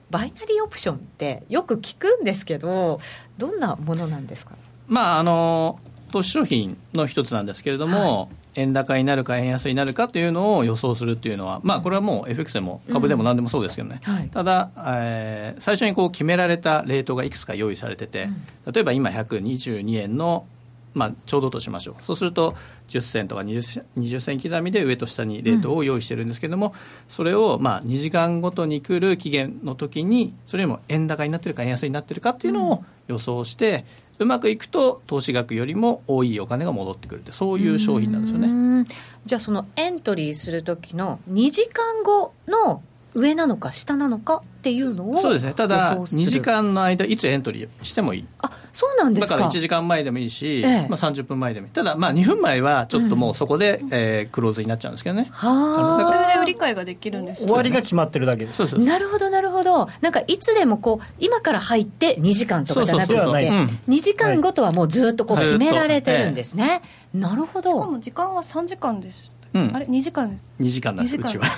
バイナリーオプションってよく聞くんですけどどんなものなんですか？まああの投資商品の一つなんですけれども、はい、円高になるか円安になるかというのを予想するっていうのは、まあ、これはもう FX でも株でも何でもそうですけどね、うんはい、ただ、えー、最初にこう決められたレートがいくつか用意されてて、うん、例えば今122円のまあ、ちょうどとしましょう。そうすると10銭とか 20, 銭刻みで上と下にレートを用意してるんですけども、うん、それをまあ2時間ごとに来る期限の時にそれよりも円高になってるか円安になってるかっていうのを予想して、うまくいくと投資額よりも多いお金が戻ってくるってそういう商品なんですよね。じゃあそのエントリーする時の2時間後の上なのか下なのかっていうのをそうですね。ただ2時間の間いつエントリーしてもいい。あそうなんですか。だから1時間前でもいいし、ええ、まあ、30分前でもいい。ただまあ2分前はちょっともうそこで、うん、えー、クローズになっちゃうんですけどね。はあ。それで売り買いができるんです終わりが決まってるだけです。そうなるほどなるほど。なんかいつでもこう今から入って2時間とかじゃなくて2時間ごとはもうずっとこう決められてるんですね、え、なるほど。しかも時間は3時間ですうん、あれ2時間。2時間なんですうちは。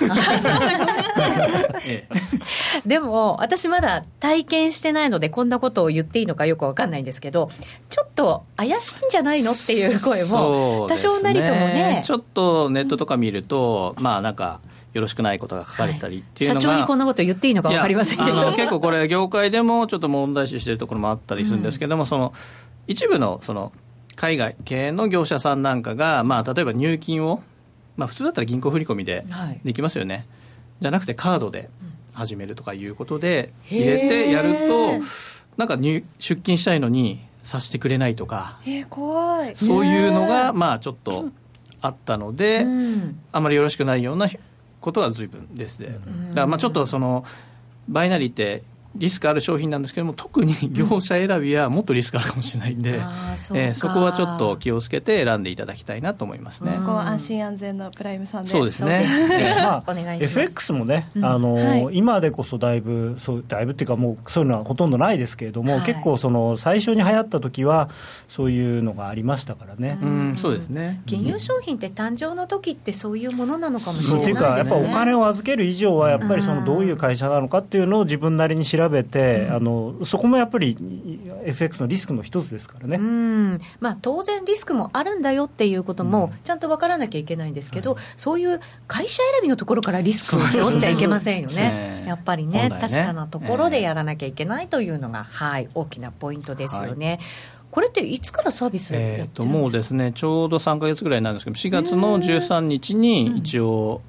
でも私まだ体験してないのでこんなことを言っていいのかよく分かんないんですけどちょっと怪しいんじゃないのっていう声も多少なりともね、ね、ちょっとネットとか見るとまあなんかよろしくないことが書かれたりっていうのが、はい、社長にこんなこと言っていいのか分かりませんけど。結構これ業界でもちょっと問題視してるところもあったりするんですけども、うん、その一部のその海外系の業者さんなんかが、まあ、例えば入金を、まあ、普通だったら銀行振込でできますよね、はい、じゃなくてカードで始めるとかいうことで入れてやるとなんか入出金したいのにさしてくれないとか怖い。そういうのがまあちょっとあったので、あまりよろしくないようなことは随分ですで、だからまあちょっとそのバイナリーってリスクある商品なんですけども特に業者選びはもっとリスクあるかもしれないんで、うん、そえー、そこはちょっと気をつけて選んでいただきたいなと思いますね、そこは安心安全のプライムさんで。そうですね。まあ、FX もね、あの、はい、今でこそだいぶそうだいぶっていうかもうそういうのはほとんどないですけれども、はい、結構その最初に流行った時はそういうのがありましたからね、うん、そうですね。金融商品って誕生の時ってそういうものなのかもしれないですね。っていうかやっぱお金を預ける以上はやっぱりそのどういう会社なのかっていうのを自分なりに調べて、うん。あのそこもやっぱり FX のリスクの一つですからね、うん。まあ、当然リスクもあるんだよっていうこともちゃんと分からなきゃいけないんですけど、うんはい、そういう会社選びのところからリスクを背負っちゃいけませんよね、やっぱりね、ね、確かなところでやらなきゃいけないというのが、はい、大きなポイントですよね。はい。これっていつからサービスえー、ともうですねちょうど3か月ぐらいなんですけど4月の13日に一応、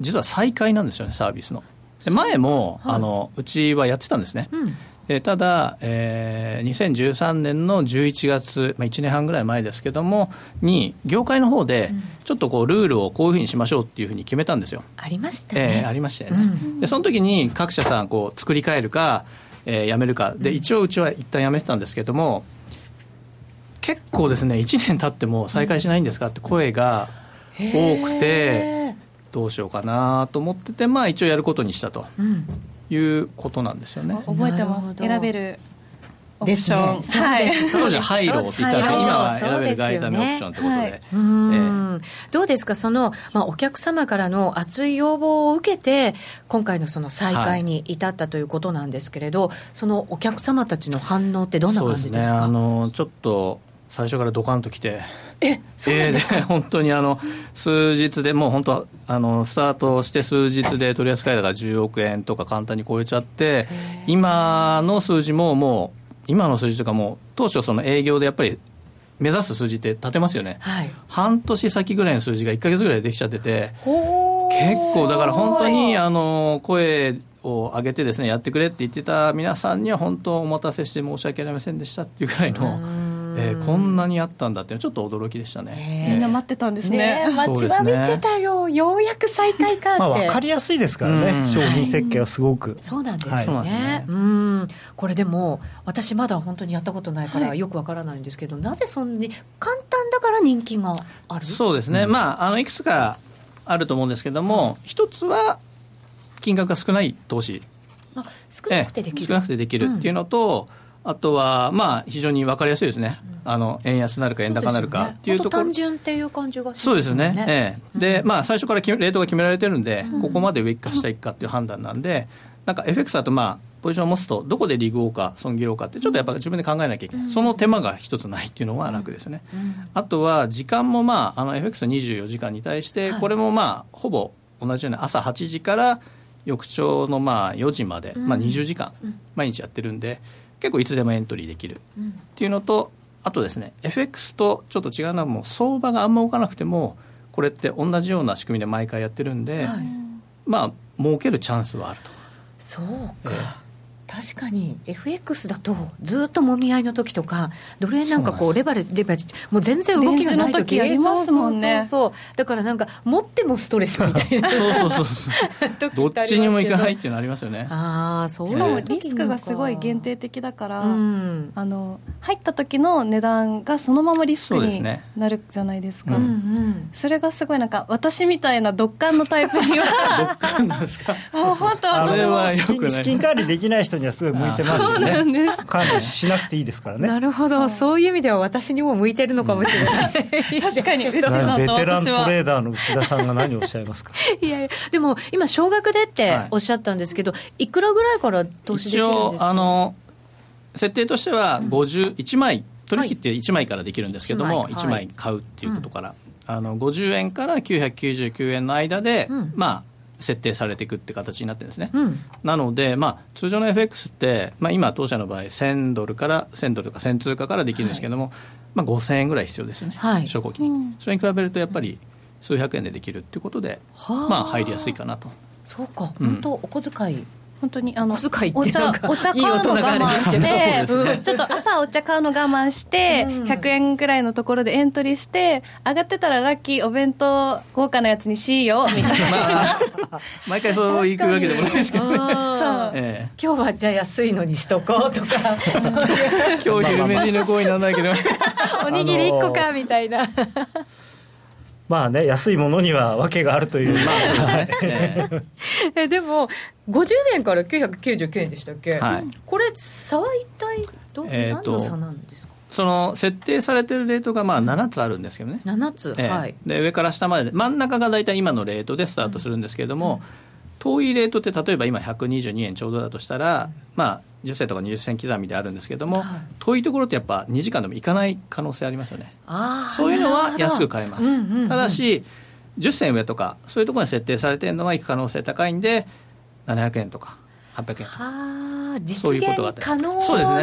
実は再開なんですよねサービスの。で前も、はい、あのうちはやってたんですね、うんえただ、えー、2013年の11月、まあ、1年半ぐらい前ですけどもに業界の方でちょっとこうルールをこういうふうにしましょうっていうふうに決めたんですよ。ありましたね。えー、ありましたよね。うん、でその時に各社さんこう作り変えるか、えー、やめるかで一応うちは一旦やめてたんですけども結構ですね1年経っても再開しないんですかって声が多くて。どうしようかなと思ってて、まあ、一応やることにしたと。いうことなんですよね。覚えてます。選べる。ですね。はい。当時はハイローって言ったんです。けど、今は選べる外為オプションということで。うん。どうですか、その、まあ、お客様からの熱い要望を受けて、今回のその再開に至ったということなんですけれど、そのお客様たちの反応ってどんな感じですか？あのちょっと最初からドカンときて、えそうなんですか、えー、本当にあの数日でもう本当あのスタートして数日で取り扱い高が10億円とか簡単に超えちゃって今の数字ももう今の数字とかも当初その営業でやっぱり目指す数字って立てますよね、はい、半年先ぐらいの数字が1か月ぐらいできちゃってて。結構だから本当にあの声を上げてですねやってくれって言ってた皆さんには本当お待たせして申し訳ありませんでしたっていうぐらいの。えー、こんなにあったんだってちょっと驚きでしたね、みんな待ってたんですね。待ちわびてたよ、ようやく再開かって、まあ、分かりやすいですからね、商品設計はすごく、そうなんですよね、うんこれでも私まだ本当にやったことないからよくわからないんですけど、なぜそんなに簡単だから人気がある？そうですね、まああのいくつかあると思うんですけども一つは金額が少ない投資。あ少なくてできる、少なくてできるっていうのと、あとは、まあ、非常に分かりやすいですね、あの円安なるか円高なるかっていうところ、単純っていう感じがそうですよね、ええ、で、まあ、最初からレートが決められてるんで、ここまで上か下行くかっていう判断なんで、なんか FX だと、まあ、ポジションを持つと、どこで利合か損切ろうかって、ちょっとやっぱ自分で考えなきゃいけない、その手間が一つないっていうのは楽ですよね。あとは、時間も、まあ、あの FX の24時間に対して、これもまあ、ほぼ同じように朝8時から翌朝のまあ4時まで、まあ、20時間、毎日やってるんで、結構いつでもエントリーできる。っていうのと、あとですね FX とちょっと違うのはもう相場があんま動かなくてもこれって同じような仕組みで毎回やってるんで、はい、まあ儲けるチャンスはあると。そうか、確かに FX だとずっともみ合いの時とかドル円なんかこうレバレレバレもう全然動きがない時ありますもんね。そうだからなんか持ってもストレスみたいな。そうそうそうそう。ど。っちにもいかないっていうのありますよね。ああそうしかもリスクがすごい限定的だから、うん、あの入った時の値段がそのままリスクになるじゃないですか、ねうん、それがすごいなんか私みたいな独感のタイプには 独感なんですか？もう本当あれは資金管理できない人にはすごい向いてますよね。管理しなくていいですからね。なるほど。そういう意味では私にも向いてるのかもしれない、確かに ベテラントレーダーの内田さんが何をおっしゃいますか？いやいやでも今少額でっておっしゃったんですけど、はい、いくらぐらいから投資できるんですか？あの設定としては51枚、取引って1枚からできるんですけども、はい、1枚買うっていうことから、あの50円から999円の間で、うん、まあ設定されていくって形になってるんですね、うん、なので、まあ、通常の FX って、まあ、今当社の場合1000ドルから1000ドルとか1000通貨からできるんですけども、はい、まあ、5000円ぐらい必要ですよね、はい、証拠金、うん、それに比べるとやっぱり数百円でできるっていうことで、まあ、入りやすいかなと。そうか。本当、お小遣い本当にあのお茶お茶買うの我慢してね、ちょっと朝お茶買うの我慢して、うん、100円ぐらいのところでエントリーして上がってたらラッキーお弁当豪華なやつにしようみたいな、まあ、毎回そう行くわけでもないですけど、ね。ええ、今日はじゃあ安いのにしとこうとか。今日昼飯の行為なんだけど。おにぎり1個かみたいなまあね、安いものには訳があるという、まあ えでも、50円から999円でしたっけ、はい、これ、差は一体ど、えー、何の差なんですか？その設定されてるレートがまあ7つあるんですけどね、7つ、えー、はい、で上から下まで真ん中が大体今のレートでスタートするんですけれども、うん、遠いレートって例えば今122円ちょうどだとしたら、まあ、10銭とか20銭刻みであるんですけれども、はい、遠いところってやっぱ2時間でも行かない可能性ありますよね。そういうのは安く買えます、うんうんうん、ただし10銭上とかそういうところに設定されてるのは行く可能性高いんで700円とか800円とか。実現可能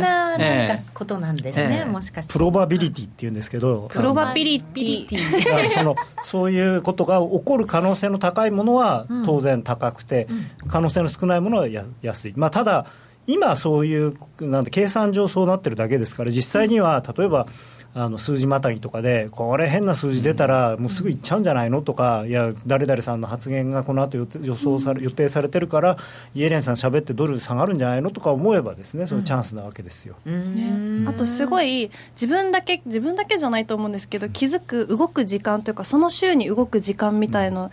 ななんかことなんですね、もしかして。プロバビリティっていうんですけどプロバビリティ。そのそういうことが起こる可能性の高いものは当然高くて、可能性の少ないものは安い、まあ、ただ今そういうなんで計算上そうなってるだけですから実際には例えば、あの数字またぎとかで、これ、変な数字出たら、もうすぐ行っちゃうんじゃないのとか、いや、誰々さんの発言がこの後予想され予定されてるから、イエレンさん喋ってドル下がるんじゃないのとか思えばですね、そのチャンスなわけですよ。ね、あとすごい自分だけ自分だけじゃないと思うんですけど気づく動く時間というかその週に動く時間みたいの、うん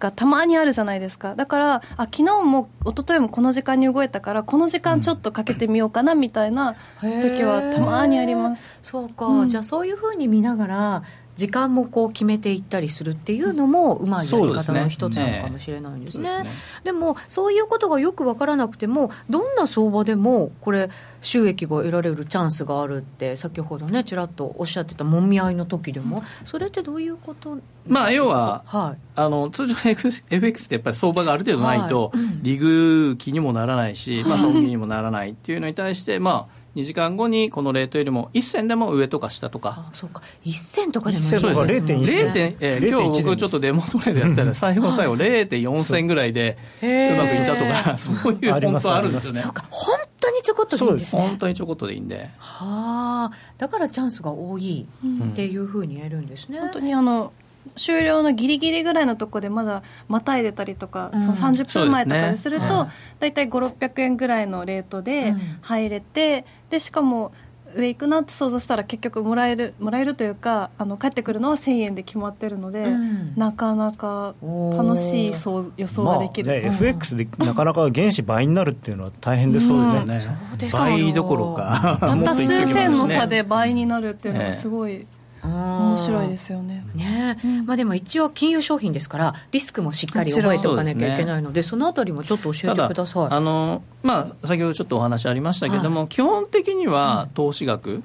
がたまにあるじゃないですか。だからあ昨日も一昨日もこの時間に動いたからこの時間ちょっとかけてみようかなみたいな時はたまにあります、そうか、うん、じゃあそういうふうに見ながら時間もこう決めていったりするっていうのもうまいやり方の一つなのかもしれないんですね。で、ね。でもそういうことがよく分からなくてもどんな相場でもこれ収益が得られるチャンスがあるって先ほどねちらっとおっしゃってたもみ合いの時でもそれってどういうこと？まあ要は、はい、あの通常 FX ってやっぱり相場がある程度ないと、はい。うん、利食期にもならないし、まあ、損切にもならないっていうのに対してまあ2時間後にこのレートよりも1銭でも上とか下とか。あそうか。1銭とかでもそうですね。0.1えー、今日僕ちょっとデモトレードやったら最後の最後0.4銭ぐらいでうまくいったとか そういう本当あるんですよね。そうか。本当にちょこっとでいいんですね。本当にちょこっとでいいんで。はあ。だからチャンスが多いっていうふうに言えるんですね、うん、本当にあの終了のギリギリぐらいのところでまだまたいでたりとか、うん、その30分前とかですると大体5600円ぐらいのレートで入れて、でしかも上行くなって想像したら結局もらえるもらえるというかあの帰ってくるのは1000円で決まってるので、うん、なかなか楽しいそう予想ができる、まあね、FX でなかなか原資倍になるっていうのは大変ですよね、うん、倍どころか。たった数千の差で倍になるっていうのはすごい、面白いですよね。ね、うん、まあ、でも一応金融商品ですからリスクもしっかり覚えておかなきゃいけないのでそのあたりもちょっと教えてください。あの、まあ、先ほどちょっとお話ありましたけれども、はい、基本的には投資額、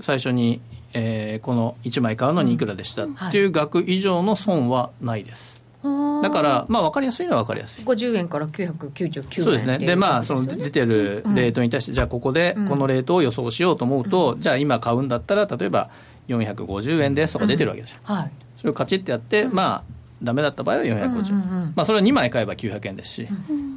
最初に、えー、この1枚買うのにいくらでしたっていう額以上の損はないです、だから、まあ、分かりやすいのは分かりやすい。50円から999円そうですね。でまあその出てるレートに対して、じゃあここでこのレートを予想しようと思うと、じゃあ今買うんだったら例えば450円ですとか出てるわけですよ、はい、それをカチッてやって、まあダメだった場合は450、まあ、それは2枚買えば900円ですし、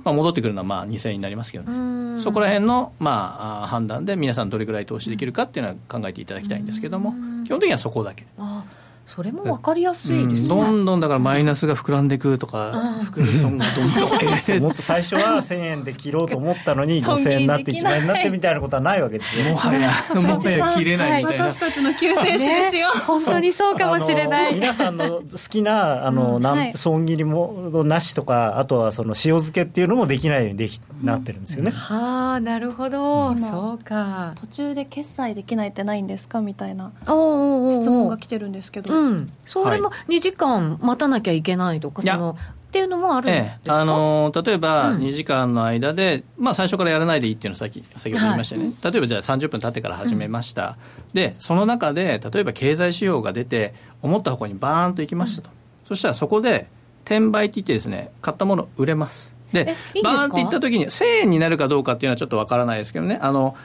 まあ、戻ってくるのはまあ2000円になりますけどね、そこら辺のまあ判断で皆さんどれぐらい投資できるかっていうのは考えていただきたいんですけども、基本的にはそこだけ。あそれも分かりやすいですね、うん、どんどんだからマイナスが膨らんでいくとか、含み損がどんどん、えー、もっと最初は1000円で切ろうと思ったのに 5000円になって1万円になってみたいなことはないわけですよもはや。もはや切れないみたいな、私たちの救世主ですよ、ね、本当にそうかもしれない。皆さんの好きなあの、うんはい、損切りもなしとかあとはその塩漬けっていうのもできないようにでき、なってるんですよね、はあなるほど、そうか。途中で決済できないってないんですか？みたいな質問が来てるんですけど、うん、それも2時間待たなきゃいけないとか、そのっていうのもあるんですか、ええ、あの例えば2時間の間で、うん、まあ、最初からやらないでいいっていうのをさっき先ほど言いましたね、はい、例えばじゃあ30分経ってから始めました、うん、でその中で例えば経済指標が出て思った方向にバーンといきましたと、うん、そしたらそこで転売って言ってですね買ったもの売れます。でバーンっていった時に1000円になるかどうかっていうのはちょっとわからないですけどね。あの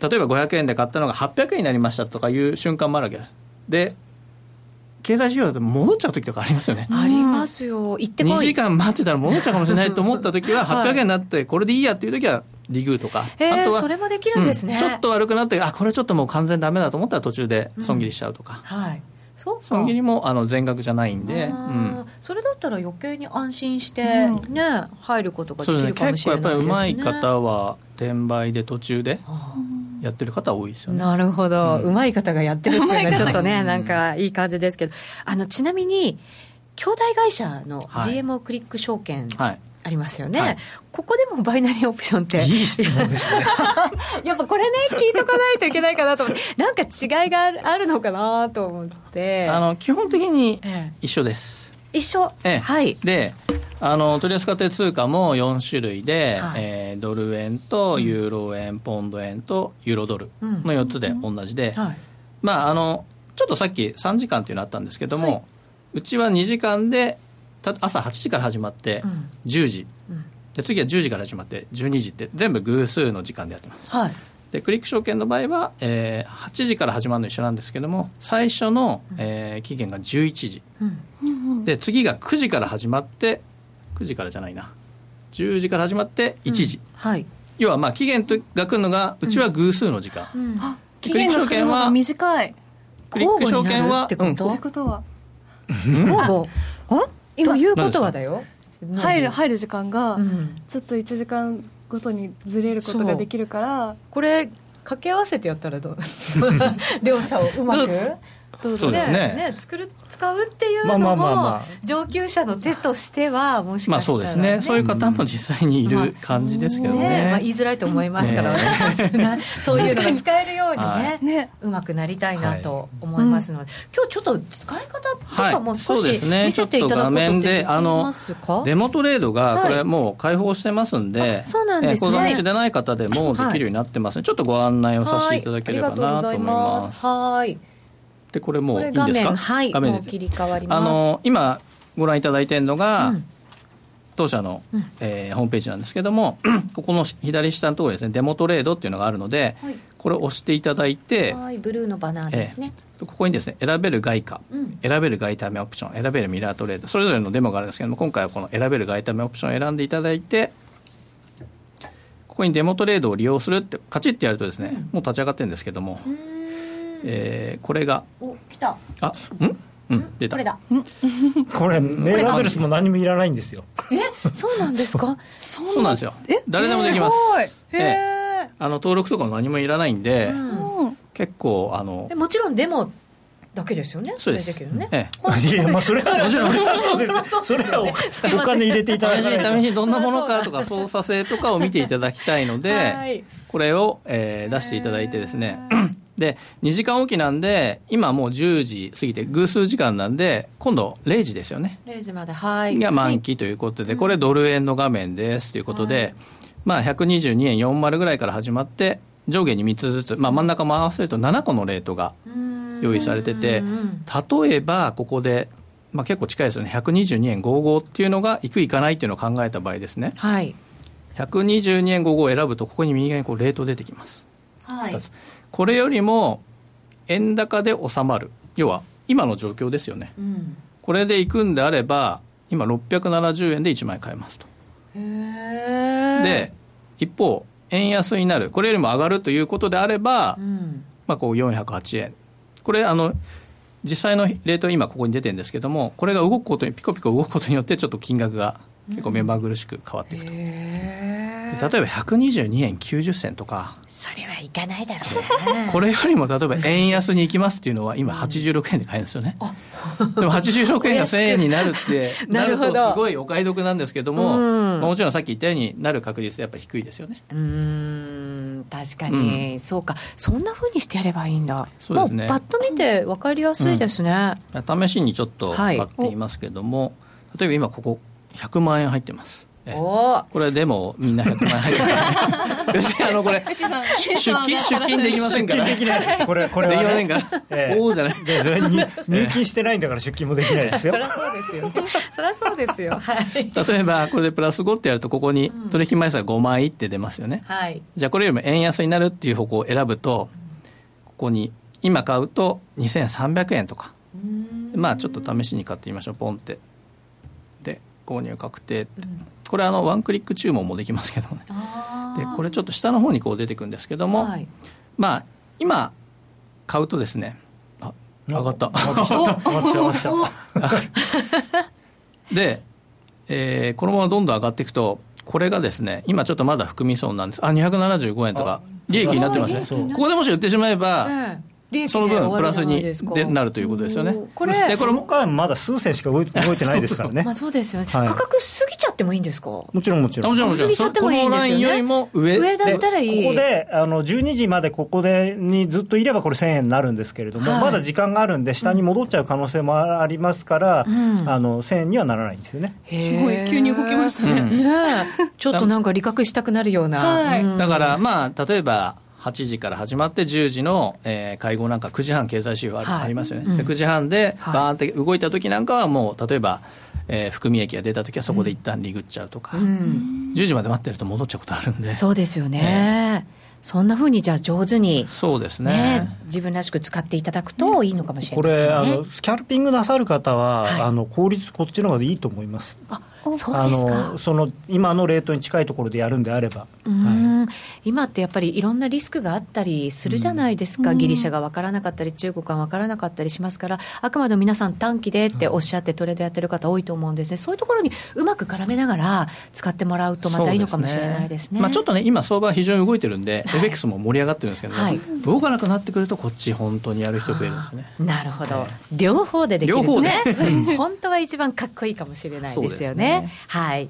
例えば500円で買ったのが800円になりましたとかいう瞬間もあるわけ。で経済指標だと戻っちゃう時とかありますよね。ありますよ。行ってこい。2時間待ってたら戻っちゃうかもしれないと思った時は、800円になって、これでいいやっていう時は、リグーとか。えー、あとは、それもできるんですね、うん、ちょっと悪くなって、あ、これちょっともう完全ダメだと思ったら途中で損切りしちゃうとか。うん、はい。そう損切りもあの全額じゃないんで、うん、それだったら余計に安心して、ね、入ることができるかもしれないですね。結構やっぱりうまい方は、転売で途中で。やってる方多いですよね。なるほど、うまい方がやってるっていうのはちょっとね、なんかいい感じですけど、あのちなみに兄弟会社の GMO クリック証券、はい。ありますよね、はい、ここでもバイナリーオプションって。いい質問ですね。やっぱこれね聞いとかないといけないかなと思ってなんか違いがあるのかなと思って。あの基本的に一緒です、ええ、一緒、ええ、はい。であの取扱通貨も4種類で、はい、えー、ドル円とユーロ円、うん、ポンド円とユーロドルの4つで同じで、うんはい、まああのちょっとさっき3時間っていうのあったんですけども、はい、うちは2時間で朝8時から始まって10時、うん、で次は10時から始まって12時って全部偶数の時間でやってます、はい、でクリック証券の場合は、えー、8時から始まるの一緒なんですけども最初の、えー、期限が11時、うん、で次が9時から始まって9時からじゃないな。10時から始まって1時、うんはい、要はまあ期限が来るのがうちは偶数の時間、うん。うん、期限が来るのが短い。クリック証券はってこと,、うん、ことは交互？ということはだよ。入る入る時間がちょっと1時間ごとにずれることができるから。これ掛け合わせてやったらどう？両者をうまく？そうですね。ね作る使うっていうのも上級者の手としてはもしかしたら、ね、まあそうですね。そういう方も実際にいる感じですけどね。ね、まあ、言いづらいと思いますから、ね、そういうのが使えるようにねねうまくなりたいなと思いますので、はい、今日ちょっと使い方とかも少し見せていただくことできますか、デモトレードがこれもう開放してますんで、はい、そうなんですね。口座持ちでない方でもできるようになってますので、はい、ちょっとご案内をさせていただければなと思います。はいでこれもういいんですか？はい画面切り替わります。あの今ご覧いただいているのが、うん、当社の、うん、えー、ホームページなんですけども ここの左下のところですねデモトレードっていうのがあるので、はい、これを押していただいてはいブルーのバナーですね、えー、ここにですね選べる外貨、うん、選べる外為オプション選べるミラートレードそれぞれのデモがあるんですけども今回はこの選べる外為オプションを選んでいただいてここにデモトレードを利用するってカチッてやるとですね、もう立ち上がってるんですけども、えー、これがお来た。あうん？うん出た。これだ。これメールアドレスも何もいらないんですよ。え？そうなんですか？そう。なんですよ。え？誰でもできます。へえあの登録とかも何もいらないんで、うん、結構あのもちろんデモだけですよね？そうです。ね、ええ、いや、まあ、それはもちろん、そうです。それはお金入れていただいて。試しにどんなものかとか、操作性とかを見ていただきたいので、これを、えー、出していただいてですね。で、2時間おきなんで、今もう10時過ぎて、偶数時間なんで、今度0時ですよね。0時まで、はい。が満期ということで、これドル円の画面ですということで、まあ122円40ぐらいから始まって、上下に3つずつ、まあ真ん中も合わせると7個のレートが用意されてて、例えばここで、まあ結構近いですよね、122円55っていうのが、行く行かないっていうのを考えた場合ですね。はい。122円55を選ぶと、ここに右側にこうレート出てきます。はい。これよりも円高で収まる。要は今の状況ですよね、うん、これでいくんであれば今670円で1枚買えますと。で一方円安になる。これよりも上がるということであれば、うん、まあ、こう408円。これあの実際のレート今ここに出てるんですけどもこれが動くことにピコピコ動くことによってちょっと金額が結構目まぐるしく変わっていくと、例えば122円90銭とか。それはいかないだろうこれよりも例えば円安に行きますっていうのは今86円で買えるんですよね、でも86円が1000円になるって なるとすごいお買い得なんですけども、まあ、もちろんさっき言ったようになる確率やっぱ低いですよね。うん。確かに、うん、そうか。そんなふうにしてやればいいんだ。そうですね。パッと見て分かりやすいですね、うん、試しにちょっと買っていますけども、はい、例えば今ここ100万円入ってます。これでもみんな100万円入ってる 別にあのこれ出勤出勤できませんから。出勤できないです。これこれは、ね、できませんから、えおおじゃない入金してないんだから出勤もできないですよ。そりゃそうですよ。そりゃそうですよ、はい、例えばこれでプラス5ってやるとここに取引枚数が5枚って出ますよね、はい、じゃあこれよりも円安になるっていう方向を選ぶとここに今買うと2300円とか。まあちょっと試しに買ってみましょう。ポンって。で購入確定。って、うん。これあのワンクリック注文もできますけどね。でこれちょっと下の方にこう出てくるんですけども、はい、まあ今買うとですねあ上がった。で、えー、このままどんどん上がっていくとこれがですね今ちょっとまだ含み損なんです。あ275円とか利益になってますね。ここでもし売ってしまえば、えーその分プラスにでなるということですよね。これ、でこれもはまだ数銭しか 動いてないですからね。まあそうですよね、はい、価格過ぎちゃってもいいんですか？もちろんもちろん。もちろんもちろん。過ぎちゃってもいいんですよね。よりも上上だったらいい。ここで、あの、12時までここでにずっといればこれ1000円になるんですけれども、はい、まだ時間があるんで、下に戻っちゃう可能性もありますから、うん、あの、1000円にはならないんですよね。すごい、急に動きましたね。うん、ねちょっとなんか理覚したくなるような。はい、だから、まあ、例えば、8時から始まって10時の、えー、会合なんか9時半経済指標あ,、はい、ありますよね、うん、9時半でバーンって動いた時なんかはもう例えば、えー、含み益が出た時はそこで一旦リグっちゃうとか、うん、10時まで待ってると戻っちゃうことあるんで。そうですよね、えーそんなふうにじゃあ上手に、そうですね、ね、自分らしく使っていただくといいのかもしれない、ね、これあの、スキャルピングなさる方は、はい、あの効率、こっちの方がいいと思います。ああのその今のレートに近いところでやるんであれば、はい、今ってやっぱりいろんなリスクがあったりするじゃないですか、うん、ギリシャが分からなかったり、中国が分からなかったりしますから、あくまでも皆さん、短期でっておっしゃって、トレードやってる方、多いと思うんですね、そういうところにうまく絡めながら、使ってもらうと、またいいのかもしれないですね、ね、まあ、ちょっとね、今、相場、非常に動いてるんで、はい、FX も盛り上がってるんですけど、はい、動かなくなってくると、こっち、本当にやる人増えるんですよね。なるほど、両方でできる、ね、両方で、本当は一番かっこいいかもしれないですよね。ねはい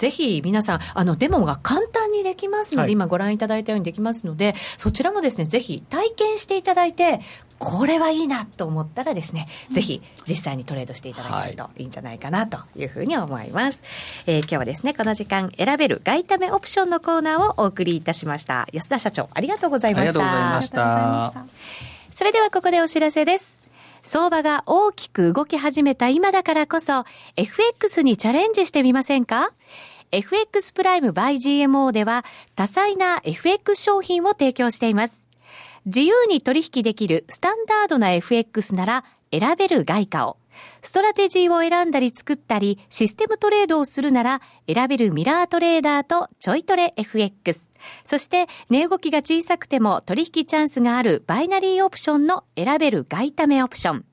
ぜひ皆さん、あのデモが簡単にできますので、はい、今ご覧いただいたようにできますので、そちらもですね、ぜひ体験していただいて、これはいいなと思ったらですね、うん、ぜひ実際にトレードしていただけるといいんじゃないかなというふうに思います。はい、えー、今日はですね、この時間選べる外為オプションのコーナーをお送りいたしました。安田社長、ありがとうございました。ありがとうございました。それではここでお知らせです。相場が大きく動き始めた今だからこそ、FX にチャレンジしてみませんか？FX プライム by GMO では多彩な FX 商品を提供しています。自由に取引できるスタンダードな FX なら選べる外貨を。ストラテジーを選んだり作ったり、システムトレードをするなら、選べるミラートレーダーとちょいトレ FX。そして、値動きが小さくても取引チャンスがあるバイナリーオプションの選べる外為オプション。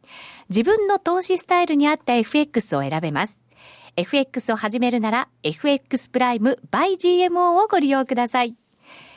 自分の投資スタイルに合った FX を選べます。FX を始めるなら FX プライム by GMO をご利用ください。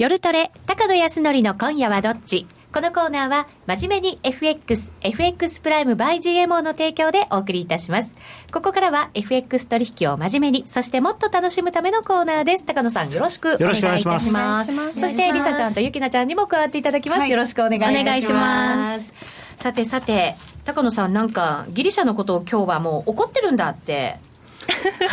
夜トレ、高野康則の今夜はどっち？このコーナーは、真面目に FX、FX プライム by GMO の提供でお送りいたします。ここからは FX 取引を真面目に、そしてもっと楽しむためのコーナーです。高野さん、よろしくお願いいたします。ますそして、りさちゃんとゆきなちゃんにも加わっていただきます。はい、よろしくお願いいたします。さてさて、高野さんなんか、ギリシャのことを今日はもう怒ってるんだって、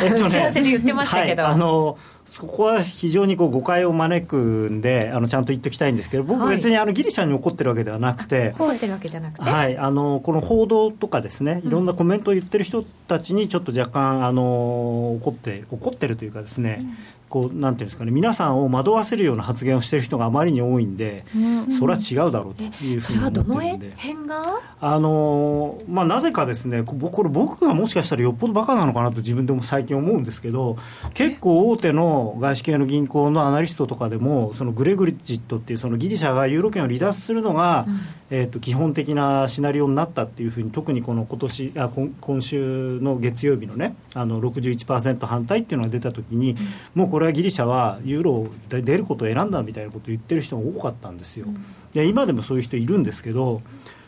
打ち合わせで言ってましたけど。はい、あのそこは非常にこう誤解を招くんであのちゃんと言っておきたいんですけど僕別にあのギリシャに怒ってるわけではなくて、怒ってるわけじゃなくて、はい、あのこの報道とかですねいろんなコメントを言ってる人たちにちょっと若干あの怒って怒ってるというかですね、こうなんていうんですかね皆さんを惑わせるような発言をしている人があまりに多いんで、うんうん、それは違うだろうというふうに思ってるんで。それはどの辺？があの、まあ、なぜかですねこれ僕がもしかしたらよっぽどバカなのかなと自分でも最近思うんですけど結構大手の外資系の銀行のアナリストとかでもそのグレグリッジットっていうそのギリシャがユーロ圏を離脱するのが、うん、えーと、基本的なシナリオになったっていうふうに特にこの今年あ今今週の月曜日のねあの61%反対っていうのが出た時に、うん、もうこれはギリシャはユーロを出ることを選んだみたいなことを言ってる人が多かったんですよ。で今でもそういう人いるんですけど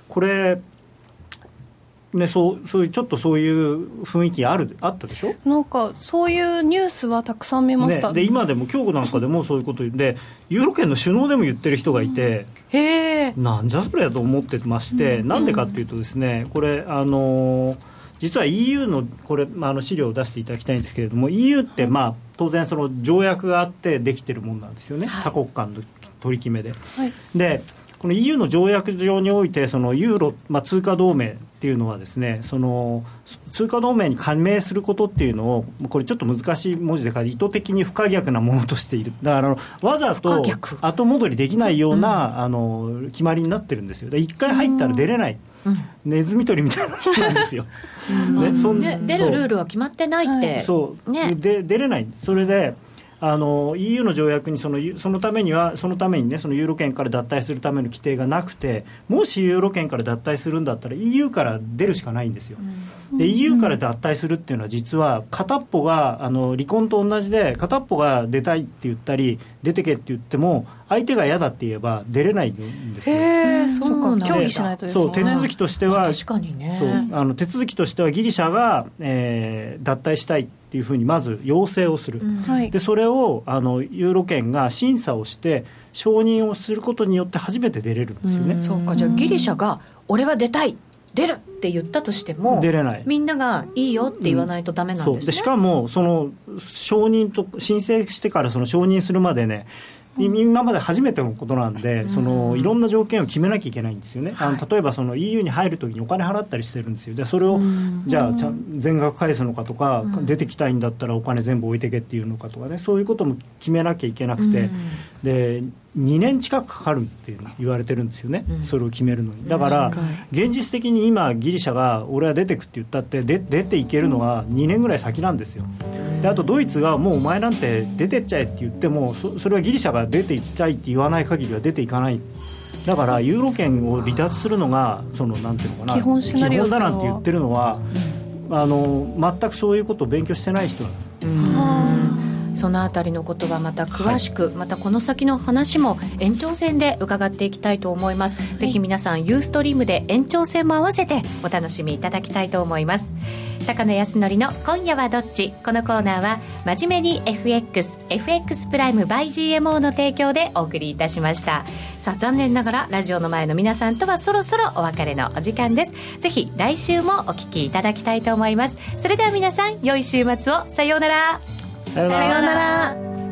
これね、そうそういうちょっとそういう雰囲気あるあったでしょ？なんかそういうニュースはたくさん見ました、ね、で今でも今日なんかでもそういうことでユーロ圏の首脳でも言ってる人がいて、うん、なんじゃそれやと思ってまして、うん、なんでかっていうとですねこれあのー実は EU のこれ、まあ、あの資料を出していただきたいんですけれども EU って、まあ、当然その条約があってできてるもんなんですよね、はい、多国間の取り決めで。はい、でこの EU の条約上においてそのユーロ、まあ、通貨同盟っていうのはですねその通貨同盟に加盟することっていうのをこれちょっと難しい文字で書いて意図的に不可逆なものとしている。だからわざと後戻りできないような、うん、あの決まりになってるんですよ。一回入ったら出れない、うん、ネズミ捕りみたいななんですよ。ね、そん出るルールは決まってないって、そう、ね、で出れない。それであの EU の条約にそのそのためにはそのためにねそのユーロ圏から脱退するための規定がなくてもしユーロ圏から脱退するんだったら EU から出るしかないんですよ。で EU から脱退するっていうのは実は片っぽがあの離婚と同じで片っぽが出たいって言ったり出てけって言っても相手が嫌だって言えば出れないんですよ。へそうか。協議しないと、ね、そう手続きとしては確かにね。そうあの手続きとしてはギリシャが、えー、脱退したいっていうふうにまず要請をする、うん、でそれをあのユーロ圏が審査をして承認をすることによって初めて出れるんですよね。うそうか。じゃあギリシャが俺は出たい出るって言ったとしても出れない。みんながいいよって言わないとダメなんです、ね。う。ん、でしかもその承認と申請してからその承認するまでね今まで初めてのことなんで、そのいろんな条件を決めなきゃいけないんですよね、あの例えばその EU に入るときにお金払ったりしてるんですよ、でそれをじゃあちゃ全額返すのかとか、出てきたいんだったらお金全部置いてけっていうのかとかね、そういうことも決めなきゃいけなくて、で2年近くかかるって言われてるんですよね、うん、それを決めるのに。だから、現実的に今、ギリシャが俺は出てくって言ったって、で出ていけるのは2年ぐらい先なんですよ。であとドイツがもうお前なんて出てっちゃえって言ってもそ、それはギリシャが出ていきたいって言わない限りは出ていかない。だからユーロ圏を離脱するのがそのなんていうのかな基本基本だなんて言ってるのは、うん、あの全くそういうことを勉強してない人なの。そのあたりのことはまた詳しく、はい、またこの先の話も延長戦で伺っていきたいと思います、はい、ぜひ皆さんユーストリームで延長戦も合わせてお楽しみいただきたいと思います。高野康則の今夜はどっち？このコーナーは真面目に FXFX プライム by GMO の提供でお送りいたしました。さあ残念ながらラジオの前の皆さんとはそろそろお別れのお時間です。ぜひ来週もお聞きいただきたいと思います。それでは皆さん良い週末を。さようならさようなら。